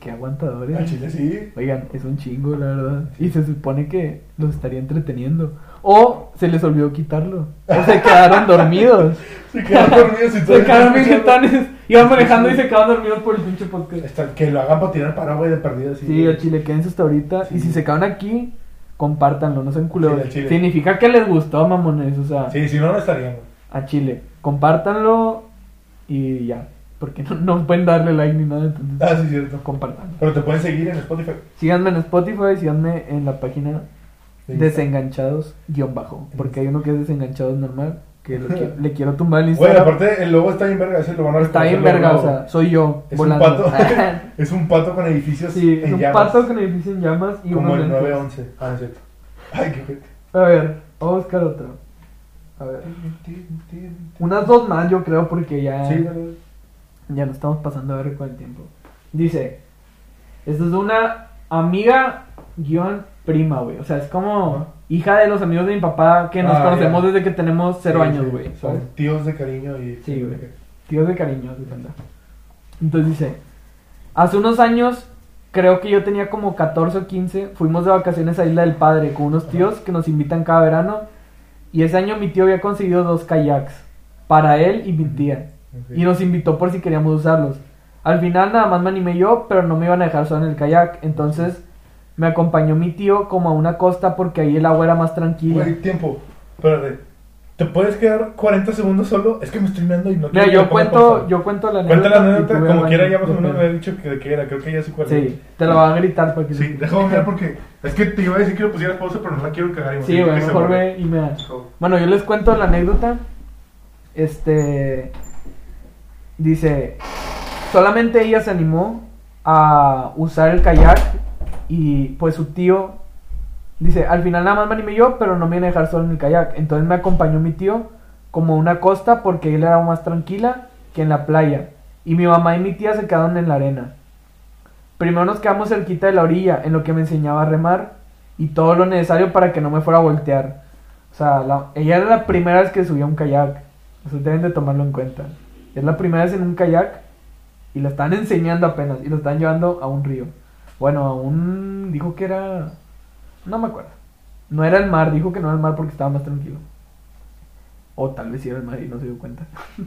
qué aguantadores. Al Chile sí. Oigan, es un chingo, la verdad. Y se supone que los estaría entreteniendo. O se les olvidó quitarlo. O se quedaron *laughs* dormidos. Se quedaron dormidos y *laughs* todo. se quedaron bien jetones. Iban manejando y se quedaron dormidos por el pinche podcast. Que lo hagan para tirar para, güey, de perdida. Sí, Sí, al chile, quédense hasta ahorita. Sí. Y si se quedan aquí, compártanlo, no sean culeros. Sí. Significa que les gustó, mamones. O sea, Sí, si no, no estarían, a Chile. Compártanlo y ya. Porque no, no pueden darle like ni nada, entonces Ah, sí, cierto. compártanlo. Pero te pueden seguir en Spotify. Síganme en Spotify, síganme en la página Sí. desenganchados guion bajo. Porque hay uno que es desenganchados normal, que le, *laughs* qui- le quiero tumbar el Instagram. aparte el logo está bien verga, ese lo van a Está bien verga, o sea, soy yo Es volando. un pato. *laughs* *laughs* es un pato con edificios sí, es en un llamas. pato con edificio en llamas y Como el lentes. 911. Ah, es cierto. Ay, qué ojete. A ver, vamos a buscar otro. A ver. Unas dos más, yo creo, porque ya. Sí. Ya nos estamos pasando a ver con el tiempo. Dice, esto es una amiga guion prima, güey. O sea, es como hija de los amigos de mi papá que nos Ah, conocemos ya. desde que tenemos cero Sí, años, sí. güey. Son ¿sabes? tíos de cariño y. Sí, güey. Tíos de cariño, de cuenta. Entonces dice, hace unos años, creo que yo tenía como 14 o 15, fuimos de vacaciones a Isla del Padre con unos tíos que nos invitan cada verano. Y ese año mi tío había conseguido dos kayaks para él y mi tía. Ok. Y nos invitó por si queríamos usarlos. Al final nada más me animé yo, pero no me iban a dejar solo en el kayak. Entonces me acompañó mi tío como a una costa porque ahí el agua era más tranquila. Güey, tiempo. Espérate. ¿Te puedes quedar 40 segundos solo? Es que me estoy meando y no Mira, quiero yo que ponga cuento, yo cuento la Cuenta la anécdota, como quiera, ya más o Yo menos me había dicho que de qué era. Creo que ya sé cuál. Sí, te lo van a gritar para que Sí, déjame mirar *laughs* porque es que te iba a decir que lo pusieras pausa, pero no la quiero cagar. Sí, güey, mejor ve y me das. Bueno, yo les cuento la anécdota. Este. Dice. Solamente ella se animó a usar el kayak. Y pues su tío. Dice, al final nada más me animé yo, pero no me iban a dejar solo en el kayak. Entonces me acompañó mi tío como una costa porque él era más tranquila que en la playa. Y mi mamá y mi tía se quedaron en la arena. Primero nos quedamos cerquita de la orilla, en lo que me enseñaba a remar. Y todo lo necesario para que no me fuera a voltear. O sea, la- ella era la primera vez que subía un kayak. Eso deben de tomarlo en cuenta. Es la primera vez en un kayak y lo están enseñando apenas y lo están llevando a un río. Bueno, un... dijo que era... No me acuerdo. No era el mar, dijo que no era el mar porque estaba más tranquilo. O tal vez sí era el mar y no se dio cuenta. *laughs*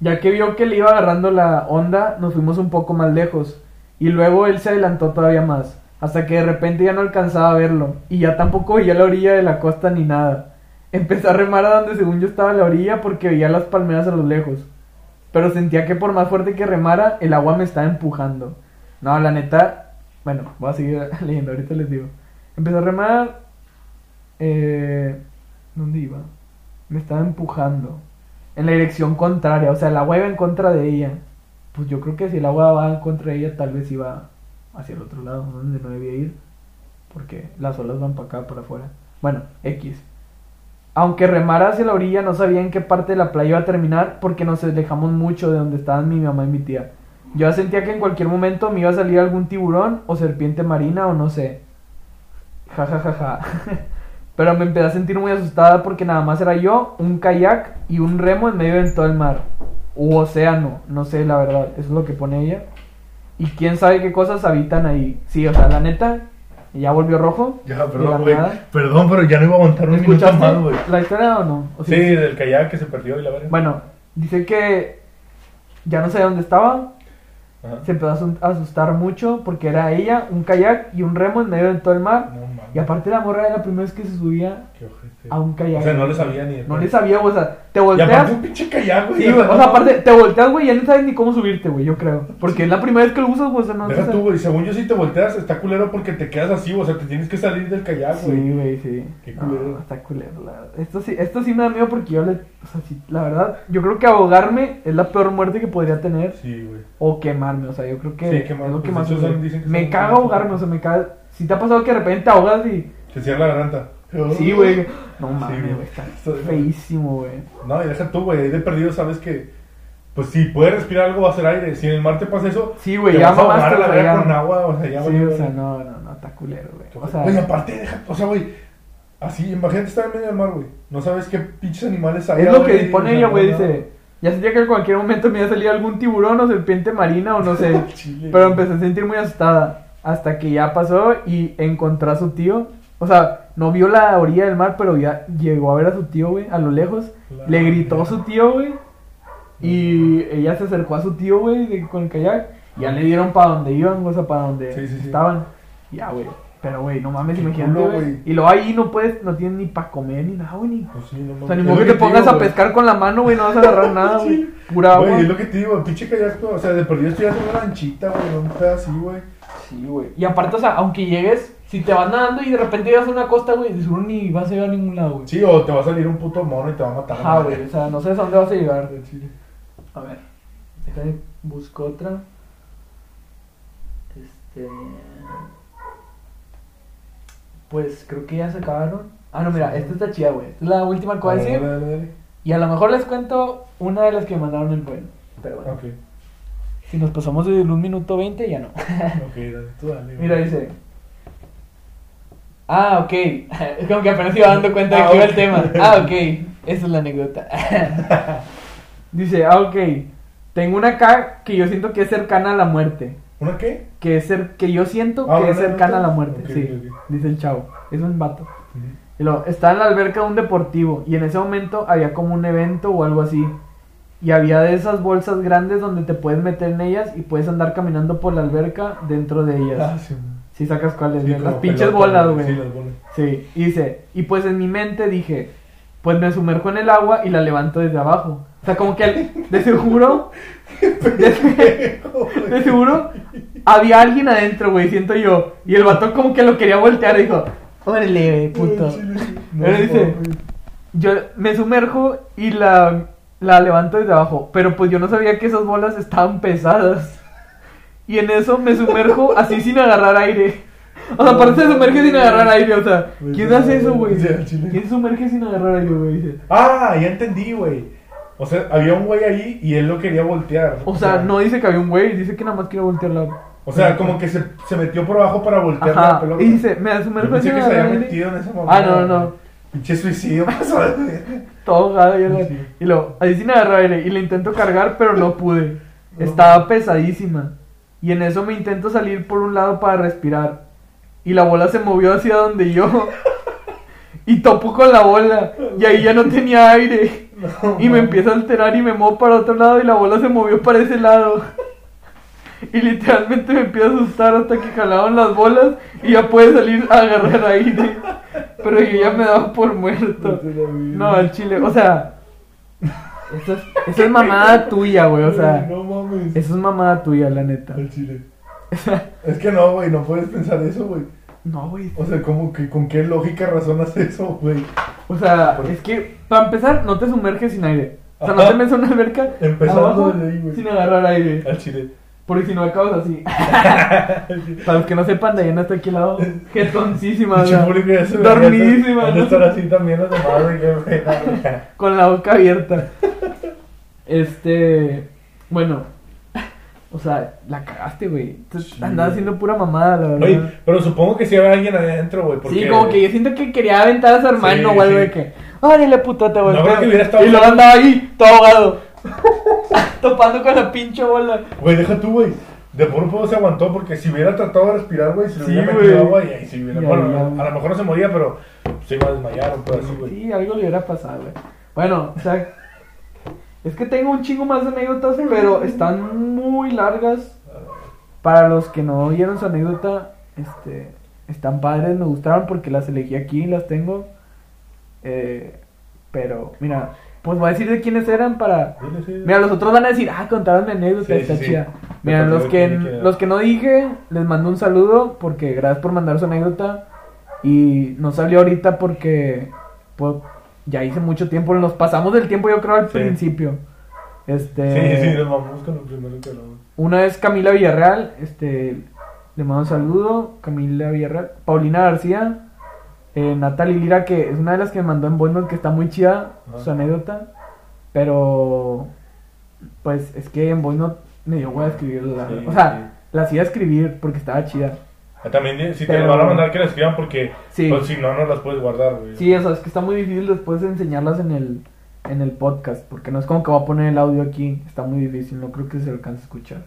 ya que vio que le iba agarrando la onda, nos fuimos un poco más lejos. Y luego él se adelantó todavía más. Hasta que de repente ya no alcanzaba a verlo. Y ya tampoco veía la orilla de la costa ni nada. Empecé a remar a donde según yo estaba la orilla porque veía las palmeras a lo lejos. Pero sentía que por más fuerte que remara, el agua me estaba empujando. No, la neta, bueno, voy a seguir *laughs* leyendo, ahorita les digo. Empecé a remar. Eh, ¿Dónde iba? Me estaba empujando. En la dirección contraria, o sea, el agua iba en contra de ella. Pues yo creo que si el agua va en contra de ella, tal vez iba hacia el otro lado, donde no debía ir. Porque las olas van para acá, para afuera. Bueno, X. Aunque remara hacia la orilla, no sabía en qué parte de la playa iba a terminar porque nos alejamos mucho de donde estaban mi mamá y mi tía. Yo sentía que en cualquier momento me iba a salir algún tiburón o serpiente marina o no sé. Ja, ja, ja, ja. *laughs* Pero me empecé a sentir muy asustada porque nada más era yo, un kayak y un remo en medio de todo el mar. U océano, no sé la verdad, eso es lo que pone ella. Y quién sabe qué cosas habitan ahí. Sí, o sea, la neta, ya volvió rojo. Ya, perdón, güey. Perdón, pero ya no iba a aguantar un minuto ¿Escuchaste más, güey. la historia o no? ¿O Sí, del kayak que se perdió y la verga. Bueno, dice que ya no sabía dónde estaba. Ajá. Se empezó a asustar mucho porque era ella, un kayak y un remo en medio de todo el mar. No. Y aparte la morra era la primera vez que se subía Qué a un kayak. O sea, no le sabía ni No le sabía, o sea, te Y volteas. aparte un pinche kayak, güey. Sí, güey, o sea, aparte te volteas, güey, y ya no sabes ni cómo subirte, güey, yo creo. Porque es la primera vez que lo usas, güey, o sea, no Deja tú, güey. Según yo, si te volteas, está culero porque te quedas así, o sea, te tienes que salir del kayak, güey. Sí, güey, sí. Qué culero. No, está culero, la verdad. Esto sí, esto sí me da miedo porque yo le. O sea, sí, la verdad, yo creo que ahogarme es la peor muerte que podría tener. Sí, güey. O quemarme, o sea, yo creo que Sí, quemarme, es lo que pues, más son- dicen que Me caga ahogarme, o sea, me caga. Si te ha pasado que de repente te ahogas y. Te cierra la garganta. Sí, güey. No Sí, mames, güey. está es- feísimo, güey. No, y deja tú, güey. Ahí de perdido sabes que. Pues si puedes respirar algo, va a ser aire. Si en el mar te pasa eso. Sí, güey, ya vas a ahogar a la verga con agua, o sea, ya Sí, o sea, no, no, no, está culero, güey. O sea, Güey, aparte, deja, o sea, güey, así, imagínate estar en medio del mar, güey. No sabes qué pinches animales hay. es lo que güey, pone o sea, ella, güey, dice. Ya sentía que en cualquier momento me iba a salir algún tiburón o serpiente marina o no sé. *laughs* Pero empecé a sentir muy asustada. Hasta que ya pasó y encontró a su tío. O sea, no vio la orilla del mar, pero ya llegó a ver a su tío, güey, a lo lejos. La Le gritó a su tío, güey. Y ella se acercó a su tío, güey, con el kayak. Y ya le dieron para donde iban, o sea, para donde Sí, sí, sí. estaban. Ya, güey. Pero, güey, no mames, imagínate, güey. Y luego ahí no puedes, no tienes ni para comer ni nada, güey. Ni... Pues sí, no O sea, ni modo que te pongas digo, a pescar con la mano, güey, no vas a agarrar *laughs* nada, güey. Pura agua. Güey, es lo que te digo, pinche kayak, o sea, de perdido estoy haciendo una lanchita, güey, no pedacito, güey. Sí, güey. Y aparte, o sea, aunque llegues, si te vas nadando y de repente llegas a una costa, güey, de seguro ni vas a llegar a ningún lado, güey. Sí, o te va a salir un puto mono y te va a matar. Ajá, güey. O sea, no sabes a dónde vas a llegar. De Chile. A ver, déjame busco otra. Este. Pues creo que ya se acabaron. Ah, no, mira, esta está chida, güey. Esta es la última que voy a Dale, decir. dale, dale. Y a lo mejor les cuento una de las que me mandaron el buen. Pero bueno, Ok, si nos pasamos de un minuto 20, ya no. ok, dale, tú dale. *laughs* Mira, dice. Ah, ok. Es *laughs* como que apenas iba dando cuenta de Ah, que iba el tema. Ah, ok. Esa es la anécdota. *laughs* dice, ah, ok. Tengo una acá que yo siento que es cercana a la muerte. ¿Una qué? Que es cer- que yo siento Ah, que ¿una es cercana a la muerte. Ok, sí, ok. dice el chavo. Es un vato. Y luego, estaba en la alberca de un deportivo y en ese momento había como un evento o algo así. Y había de esas bolsas grandes donde te puedes meter en ellas y puedes andar caminando por la alberca dentro de ellas. Ah, sí. Si sacas cuáles, Sí, güey, las pinches pelota, bolas, güey. Sí, las bolas. Sí, y dice, y pues en mi mente dije, pues me sumerjo en el agua y la levanto desde abajo. O sea, como que de seguro, de, *laughs* de seguro, había alguien adentro, güey, siento yo. Y el vato como que lo quería voltear y dijo, órale, puto. No, Pero dice, yo me sumerjo y la, la levanto desde abajo. Pero pues yo no sabía que esas bolas estaban pesadas. Y en eso me sumerjo *laughs* así sin agarrar aire. O sea, aparte se sumerge sin agarrar aire, o sea, ¿quién hace eso, güey? ¿Quién sumerge sin agarrar aire, güey? Ah, ya entendí, güey. O sea, había un güey ahí y él lo quería voltear. O sea, no dice que había un güey, dice que nada más quiere voltear la. O sea, como que se, se metió por abajo para voltear la pelota. y dice, me sumerjo sin que se agarrar había aire. metido en esa mamá. Ah, no, no, no. Pinche suicidio *laughs* pasó. Todo ahogado y, Sí. y luego, así sin agarrar aire. Y le intento cargar, pero no pude. Estaba pesadísima. Y en eso me intento salir por un lado para respirar. Y la bola se movió hacia donde yo. *laughs* Y topo con la bola. Y ahí ya no tenía aire. No, Y me empieza a alterar y me muevo para otro lado y la bola se movió para ese lado. Y literalmente me empieza a asustar hasta que jalaban las bolas y ya puede salir a agarrar aire. Pero yo ya me daba por muerto. No, al chile, o sea, eso es, eso es mamada tuya, güey, o sea, No mames. eso es mamada tuya, la neta. Al chile. *laughs* Es que no, güey, no puedes pensar eso, güey. No, güey. O sea, ¿cómo que, ¿con qué lógica razonas eso, güey? O sea, es que, para empezar, no te sumerges sin aire. O sea, no te metes en una alberca Empezando abajo desde ahí, güey. sin agarrar aire. Al chile. Porque si no acabas así. *laughs* Para los que no sepan, Dayana está aquí al lado. Jetoncísima, *laughs* Dormidísima, de ¿no? estar así también los demás. Con la boca abierta. Este. Bueno. *laughs* O sea, la cagaste, güey. Entonces, Sí, Andaba güey. haciendo pura mamada, la verdad. Oye, pero supongo que sí había alguien adentro, güey. Sí, como que yo siento que quería aventar a su hermano algo sí. de que, órale puta, te volteo". creo que hubiera estado Y luego andaba ahí, todo ahogado. *laughs* Topando con la pinche bola. Güey, deja tú, güey. De puro pedo se aguantó porque si hubiera tratado de respirar, güey, se le hubiera güey. metido agua y ahí sí hubiera. Bueno, a güey. lo mejor no se moría, pero se iba a desmayar o algo así, güey. Sí, algo le hubiera pasado, güey. Bueno, o sea, es que tengo un chingo más de anécdotas, *laughs* pero están muy largas. Para los que no oyeron su anécdota, este, están padres, me gustaron porque las elegí aquí, las tengo. Eh, pero, mira, pues voy a decir de quiénes eran para... Mira, los otros van a decir, ah, contaron mi anécdota, Sí, está sí, sí. chida. Mira, los que, los que no dije, les mando un saludo porque gracias por mandar su anécdota. Y no salió ahorita porque pues, ya hice mucho tiempo, nos pasamos del tiempo yo creo al Sí. principio. Este, Sí, sí, nos vamos con lo primero que hablamos. Una es Camila Villarreal, este, le mando un saludo, Camila Villarreal, Paulina García, eh, Natalie Lira, que es una de las que me mandó en Boynote, que está muy chida Ajá. su anécdota, pero pues es que en Boynote me dio hueá escribirla, Sí, o sea, sí. la hacía escribir porque estaba chida. También si te Pero- van a mandar que la escriban porque Sí. pues, si no, no las puedes guardar, güey. Sí, o sea, es que está muy difícil después de enseñarlas en el, en el podcast, porque no es como que voy a poner el audio aquí, está muy difícil, no creo que se alcance a escuchar.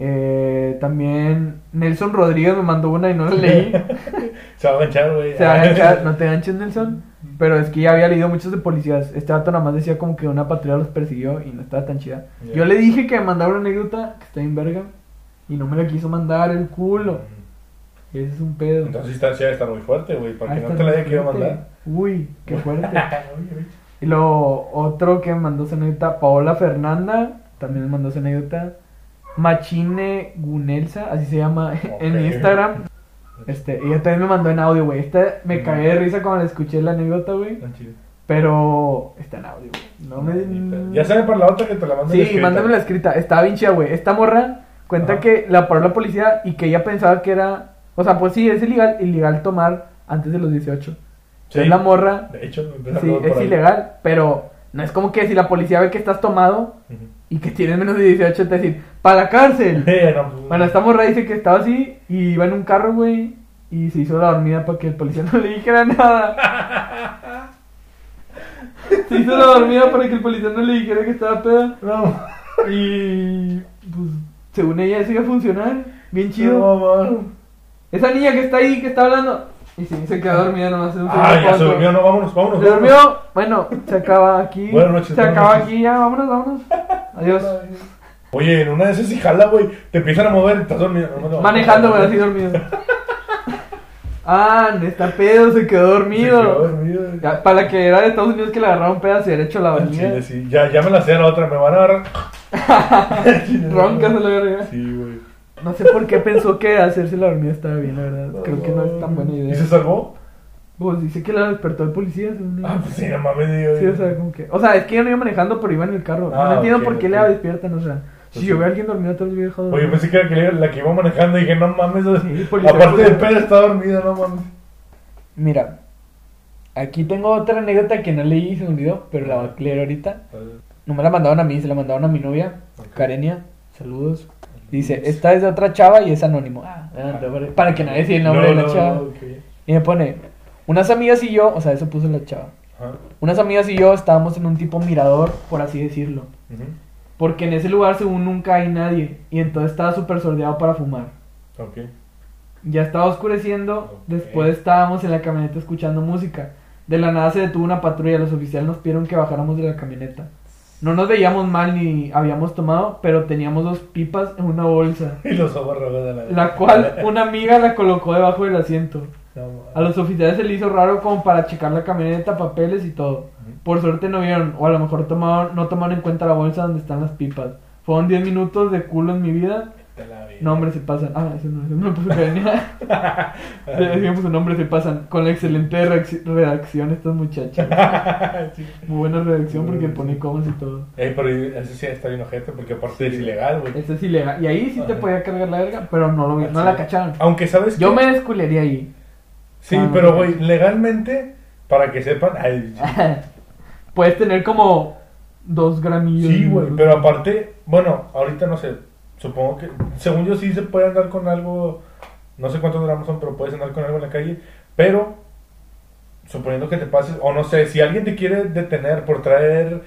Eh, también Nelson Rodríguez me mandó una y no la leí. *laughs* Se va a ganchar, güey. Se va a enganchar, *laughs* no te ganches Nelson. Pero es que ya había leído muchos de policías. Este dato nada más decía como que una patrulla los persiguió y no estaba tan chida. Yo le dije que me mandara una anécdota que está en verga y no me la quiso mandar el culo. Ese es un pedo. Entonces está, sí va a estar muy fuerte, güey. Para Ah, que no está te la haya querido mandar. Uy, qué *laughs* fuerte. Y luego otro que me mandó su anécdota, Paola Fernanda, también me mandó su anécdota. Machine Gunelsa, así se llama *laughs* en Ok. Instagram. Este, ella también me mandó en audio, güey. Esta me cagué de risa cuando le escuché la anécdota, güey. Ah. Pero está en audio, güey. No me. Ya sabe para la otra que te la manden Sí, mándame la escrita. Está bien chida, güey. Esta morra cuenta Ajá. que la paró la policía y que ella pensaba que era. O sea, pues sí, es ilegal, ilegal tomar antes de los 18. Sí. Es la morra. De hecho, Sí, es ahí. ilegal, pero no es como que si la policía ve que estás tomado y que tienes menos de 18, te decir, ¡para la cárcel! *laughs* No, pues, Bueno, esta morra dice que estaba así y iba en un carro, güey, y se hizo la dormida para que el policía *laughs* no le dijera nada. Se hizo la dormida para que el policía no le dijera que estaba peda. *laughs* No, Y pues, según ella, eso iba a funcionar. Bien chido. no. Esa niña que está ahí, que está hablando. Y sí, se quedó dormida nomás. un Ah, ya se durmió, no, vámonos, vámonos. Se vámonos. durmió. Bueno, se acaba aquí. *laughs* Buenas noches, Se acaba noches. aquí ya. Vámonos, vámonos. Adiós. Oye, en una de esas sí jala, güey. Te empiezan a mover, estás dormido. No, no, Manejando, güey, así dormido. *laughs* Ah, está pedo, se quedó Se dormido. quedó dormido. Ya, para la que era de Estados Unidos que le agarraron pedas y derecho a la avenida. chile, sí. Ya, ya me la sé la otra, me van a agarrar. *laughs* Roncas a la verga. Sí, güey. No sé por qué pensó que hacerse la dormida estaba bien, la verdad. Creo que no es tan buena ¿Y idea. se salvó? Pues dice que la despertó el policía. según Ah, pues sí, no mames, digo. Sí, o sea, como que. O sea, es que yo no iba manejando, pero iba en el carro. Ah, no entiendo por qué ok. le despiertan, o sea. Pues si yo veo a alguien dormido, todos los viejos Oye, pensé que era que le- la que iba manejando y dije, no mames. Sí, policía, Aparte de pedo, está dormida, no mames. Mira, aquí tengo otra anécdota que no leí y se me olvidó, pero la voy a leer ahorita. No me la mandaron a mí, se la mandaron a mi novia, Ok. Karenia. Saludos. Dice, esta es de otra chava y es anónimo. Ah, adelante, para- para que nadie siga el nombre No, de la no, chava. no. Y me pone, unas amigas y yo, o sea, eso puso la chava. Unas amigas y yo estábamos en un tipo mirador, por así decirlo. Ujú. Porque en ese lugar según nunca hay nadie. Y entonces estaba súper sordeado para fumar. Ok. Ya estaba oscureciendo, después estábamos en la camioneta escuchando música. De la nada se detuvo una patrulla, los oficiales nos pidieron que bajáramos de la camioneta. No nos veíamos mal ni habíamos tomado, pero teníamos dos pipas en una bolsa, *laughs* Y los ojos de la la cual *laughs* una amiga la colocó debajo del asiento. No, A los oficiales se les hizo raro como para checar la camioneta, papeles y todo. Por suerte no vieron, o a lo mejor tomaron, no tomaron en cuenta la bolsa donde están las pipas. Fueron 10 minutos de culo en mi vida. Te la vi. No, hombre, se pasan. Ah, eso no, eso no. Decíamos *laughs* su nombre, se pasan. Con la excelente redacción estas muchachas. *laughs* Sí. Muy buena redacción porque Sí. pone comas y todo. Ey, pero eso sí está bien ojete porque aparte es ilegal, güey. Esto es ilegal. Y ahí sí te podía cargar la verga, pero no, lo, vi- no la cacharon. Aunque sabes Yo que- me desculería ahí. Sí, Ah, pero güey, legalmente, para que sepan. Ay, sí. *laughs* Puedes tener como dos gramillos. Sí, güey, pero aparte, bueno, ahorita no sé, supongo que, según yo sí se puede andar con algo, no sé cuántos gramos son, pero puedes andar con algo en la calle, pero suponiendo que te pases, o no sé, si alguien te quiere detener por traer,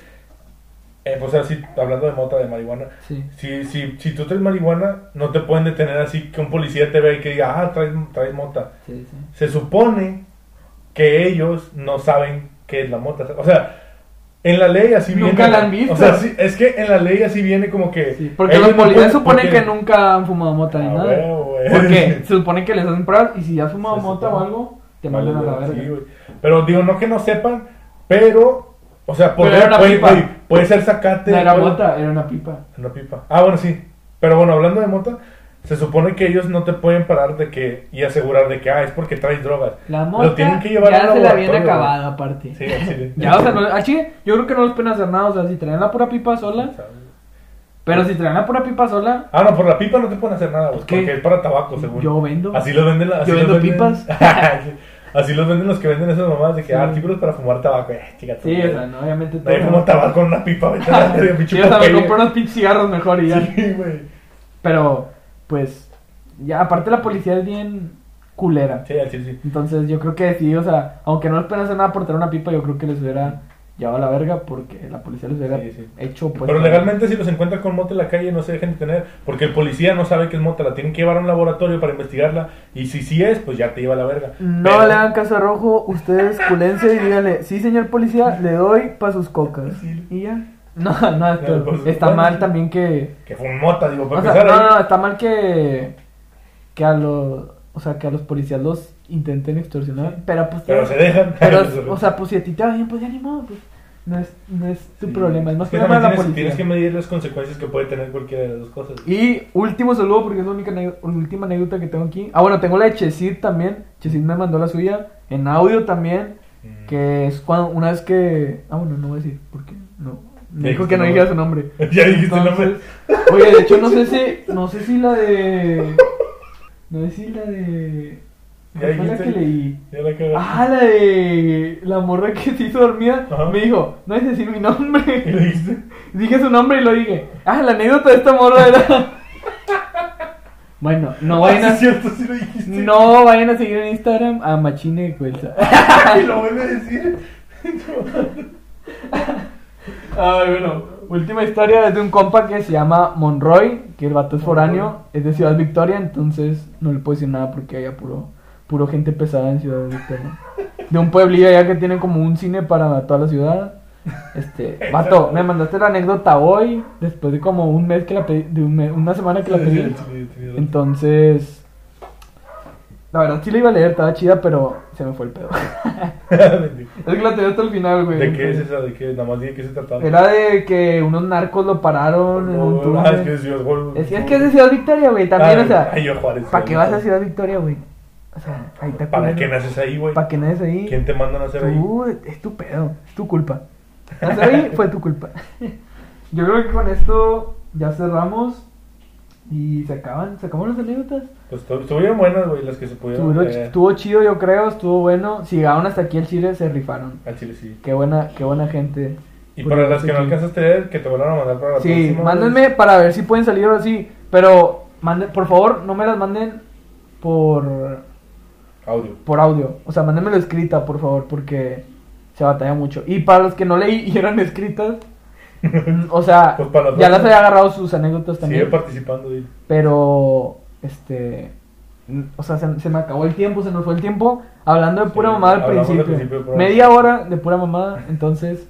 eh, pues así, hablando de mota, de marihuana, Sí. si, si, si tú traes marihuana, no te pueden detener así que un policía te vea y que diga, ah, traes, traes mota. Sí, sí. Se supone que ellos no saben qué es la mota. O sea, en la ley así viene. Nunca la han visto. O sea, sí, es que en la ley así viene como que. Sí, porque los policías suponen porque- que nunca han fumado mota ni Ah, nada. Porque *laughs* se supone que les hacen pruebas y si has fumado Se mota o algo, te mandan a la verga. Pero digo, no que no sepan, pero. O sea, puede, era puede, ser sacate. No era mota, era una pipa. Una pipa. Ah, bueno, sí. Pero bueno, hablando de mota, se supone que ellos no te pueden parar de que. y asegurar de que, ah, es porque traes drogas. La Lo mota tienen que llevar ya al se la habían acabado aparte. Sí, chile. Ya, o sea, no, así, yo creo que no les pueden hacer nada. O sea, si traen la pura pipa sola, pero si traen la pura pipa sola, Ah, no, por la pipa no te pueden hacer nada, ¿Qué? porque es para tabaco, según. yo vendo. Así los venden, así Yo vendo venden- pipas. *laughs* así los venden los que venden esas mamás de que Sí. ah, artículos para fumar tabaco. Eh, chica, Sí, o sea, no, obviamente todo. Tabaco con una pipa, vete a la verga, *laughs* pinche Sí, o sea, me Popeye. compro unos pinches cigarros mejor y ya. Sí, güey. Pero, pues, ya, aparte la policía es bien culera. Sí, chile, sí. Entonces yo creo que sí, o sea, aunque no les pueden hacer nada por traer una pipa, yo creo que les hubiera llevado a la verga porque la policía les hubiera Sí, sí. hecho pues... Pero legalmente si los encuentran con mota en la calle no se dejen detener porque el policía no sabe que es mota, la tienen que llevar a un laboratorio para investigarla y si sí es, pues ya te lleva a la verga. No Pero- le hagan caso a Rojo, ustedes culense y díganle, sí señor policía, le doy para sus cocas. Sí. Y ya. No, *laughs* no, esto- pues, está bueno, mal también que... Que fue un mota, digo, para O sea, no, ahí. no, está mal que... Que a los... O sea, que a los policías los intenten extorsionar, pero pues... Pero se dejan. Pero, *laughs* o sea, pues si a ti te va bien, pues ya ni modo, pues. No es, no es tu Sí. problema, es más Es que problema de la policía. tienes que medir las consecuencias que puede tener cualquiera de las dos cosas. Y último saludo, porque es la única última anécdota que tengo aquí. Ah, bueno, tengo la de Chesid también. Chesid me mandó la suya en audio también. Mm. Que es cuando, una vez que. Ah, bueno, no voy a decir, porque no. Me dijo que no dijera su nombre. *laughs* ya dijiste el nombre. Oye, de hecho, no sé si. No sé si la de. No sé si la de. Ya ¿Cuál fue la que leí? Ya la cagaste. Ah, la de la morra que se hizo dormida. Ajá. Me dijo, no es decir mi *laughs* ¿Y nombre. lo dijiste? Dije su nombre y lo dije. Ah, la anécdota de esta morra era. *laughs* bueno, no vayan Ah, a. sí, es cierto, sí lo dijiste. No vayan a seguir en Instagram a Machine Cuelza. Y lo vuelve a decir. Ay, bueno. Última historia es de un compa que se llama Monroy, que el vato es foráneo, es de Ciudad Victoria, entonces no le puedo decir nada porque haya puro, puro gente pesada en Ciudad Victoria. De un pueblillo allá que tiene como un cine para toda la ciudad. Este, *laughs* vato, me mandaste la anécdota hoy, después de como un mes que la pedí, de un mes- una semana que la pedí. Entonces, la verdad sí la iba a leer, estaba chida, pero se me fue el pedo. *laughs* Es que la tenía hasta el final, güey. ¿De qué es esa? ¿De qué? Nada más dije que se trataba. Era de que unos narcos lo pararon en un túnel. ah, es que es Ciudad Juárez. Es, es que es de Ciudad Victoria, güey, también, Ay, o sea, ay, yo Juárez, ¿para qué vas a. Ciudad Victoria, güey? O sea, ahí te ¿Para qué naces ahí, güey? ¿Para qué naces ahí? ¿Quién te manda a nacer ahí? Tú, es tu pedo, es tu culpa. Nacer ahí fue tu culpa. *laughs* Yo creo que con esto ya cerramos y se acaban, se acaban las anécdotas. Pues estu- estuvieron buenas, güey, las que se pudieron. Estuvo, estuvo chido, yo creo, estuvo bueno. Si llegaron hasta aquí el Chile, se rifaron. Al chile sí. Qué buena, qué buena gente. Y para las que no alcanzaste a que te van a mandar para la Sí, próxima. mándenme para ver si pueden salir ahora sí. Pero, manden, por favor, no me las manden por, Audio. por audio. O sea, mándenmelo escrita, por favor, porque se batalla mucho. Y para los que no leí y eran *laughs* escritas, o sea, Pues para ya las había agarrado sus anécdotas Sigue también. participando, güey. Pero, este, o sea, se, se me acabó el tiempo, se nos fue el tiempo hablando de pura Sí, mamada al principio. principio media hora de pura mamada, entonces,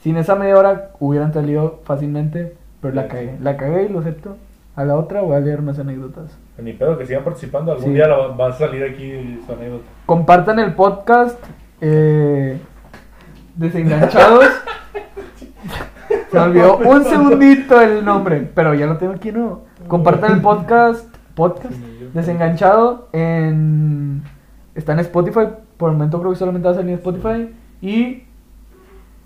sin esa media hora hubieran salido fácilmente, pero la Sí, cagué. sí. La cagué y lo acepto. A la otra voy a leer más anécdotas. Ni pedo, que sigan participando. Algún día va a salir aquí su anécdota. Compartan el podcast, eh, desenganchados. *laughs* Se me olvidó un segundito el nombre, pero ya lo tengo aquí, ¿no? Compartan el podcast, podcast desenganchado en está en Spotify, por el momento creo que solamente va a salir en Spotify y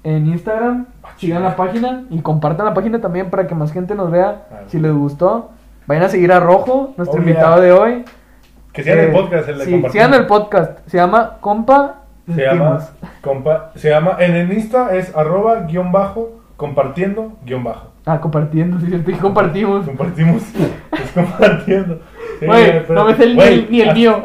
en Instagram, sigan la página y compartan la página también para que más gente nos vea Ah, si les gustó. Vayan a seguir a Rojo, nuestro Oh, yeah. invitado de hoy. Que sigan Eh, el podcast, el de sí, sigan el podcast. Se llama Compa. Se llama, compa, se llama, en el Insta es arroba guion bajo, compartiendo guion bajo. Ah, compartiendo, sí, cierto, y compartimos. Compartimos, es compartiendo. *laughs* Sí, no me sé el- güey, ni el- ni el hasta- mío.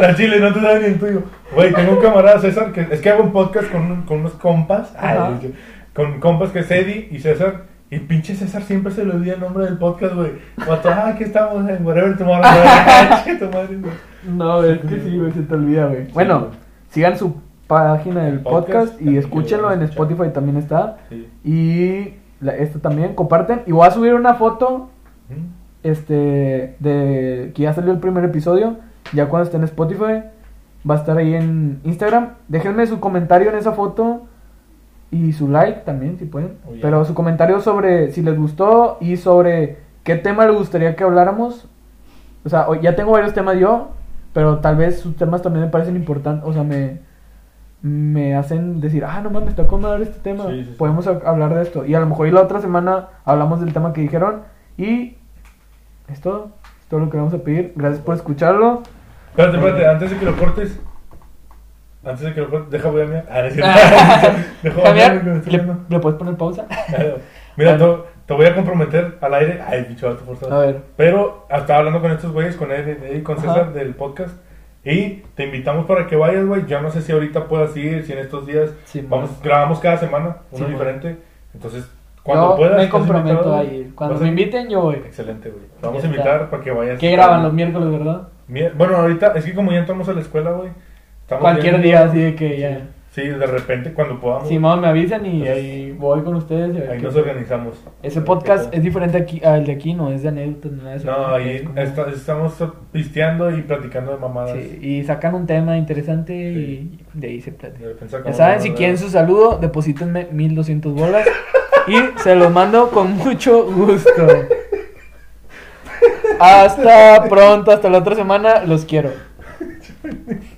*laughs* el chile, no te sabes ni el tuyo. Güey, tengo un camarada César que es que hago un podcast con, con unos compas. Ajá. Ay, es que- con compas que es Eddie y César. Y pinche César siempre se le olvida el nombre del podcast, güey. Vato, ah, aquí estamos en Whatever Tomorrow. *laughs* tu madre. No, es que sí, güey, se te olvida, güey. Bueno, sigan su página del Podcast, podcast, y escúchenlo en. Spotify también está. Sí. Y la- esto también, comparten. Y voy a subir una foto ¿Mm? este de que ya salió el primer episodio. Ya cuando esté en Spotify, va a estar ahí en Instagram. Déjenme su comentario en esa foto y su like también, si pueden. Oh, yeah. Pero su comentario sobre si les gustó y sobre qué tema les gustaría que habláramos. O sea, ya tengo varios temas yo, pero tal vez sus temas también me parecen importantes. O sea, me, me hacen decir, ah, no mames, está con madre este tema. Sí, sí, sí. Podemos hablar de esto. Y a lo mejor y la otra semana hablamos del tema que dijeron. Y es todo. Es todo lo que vamos a pedir. Gracias por escucharlo. Espérate, espérate, antes de que lo cortes. Antes de que lo cortes, deja voy a mirar. Ah, es cierto. *laughs* ¿Le, puedes poner pausa? *laughs* Mira, te, te voy a comprometer al aire. Ay, bicho, vato forzado. A ver. Pero estaba hablando con estos güeyes, con y con Ajá. César del podcast. Y te invitamos para que vayas, güey. Yo no sé si ahorita puedas ir, si en estos días. Sí, vamos, man. grabamos cada semana, uno Sí, man. diferente. Entonces, cuando Yo puedas. me comprometo invitado, a ir. Cuando me a- inviten, yo voy. Excelente, güey. Vamos a invitar para que vayas. ¿Qué graban los miércoles, verdad? Bueno, ahorita es que como ya entramos a la escuela, güey. Cualquier día, así de que ya. Sí, de repente cuando podamos. Si mamá me avisan y Entonces, ahí voy con ustedes. y ahí nos organizamos. Ese podcast es diferente aquí, al de aquí, no es de anécdotas nada de eso. No, Es ahí como- está- estamos pisteando y platicando de mamadas. Sí, y sacan un tema interesante y de ahí se platica. Ya saben, si quieren su saludo, deposítenme 1200 bolas y *laughs* se los mando con mucho gusto. Hasta pronto, hasta la otra semana, los quiero. *laughs*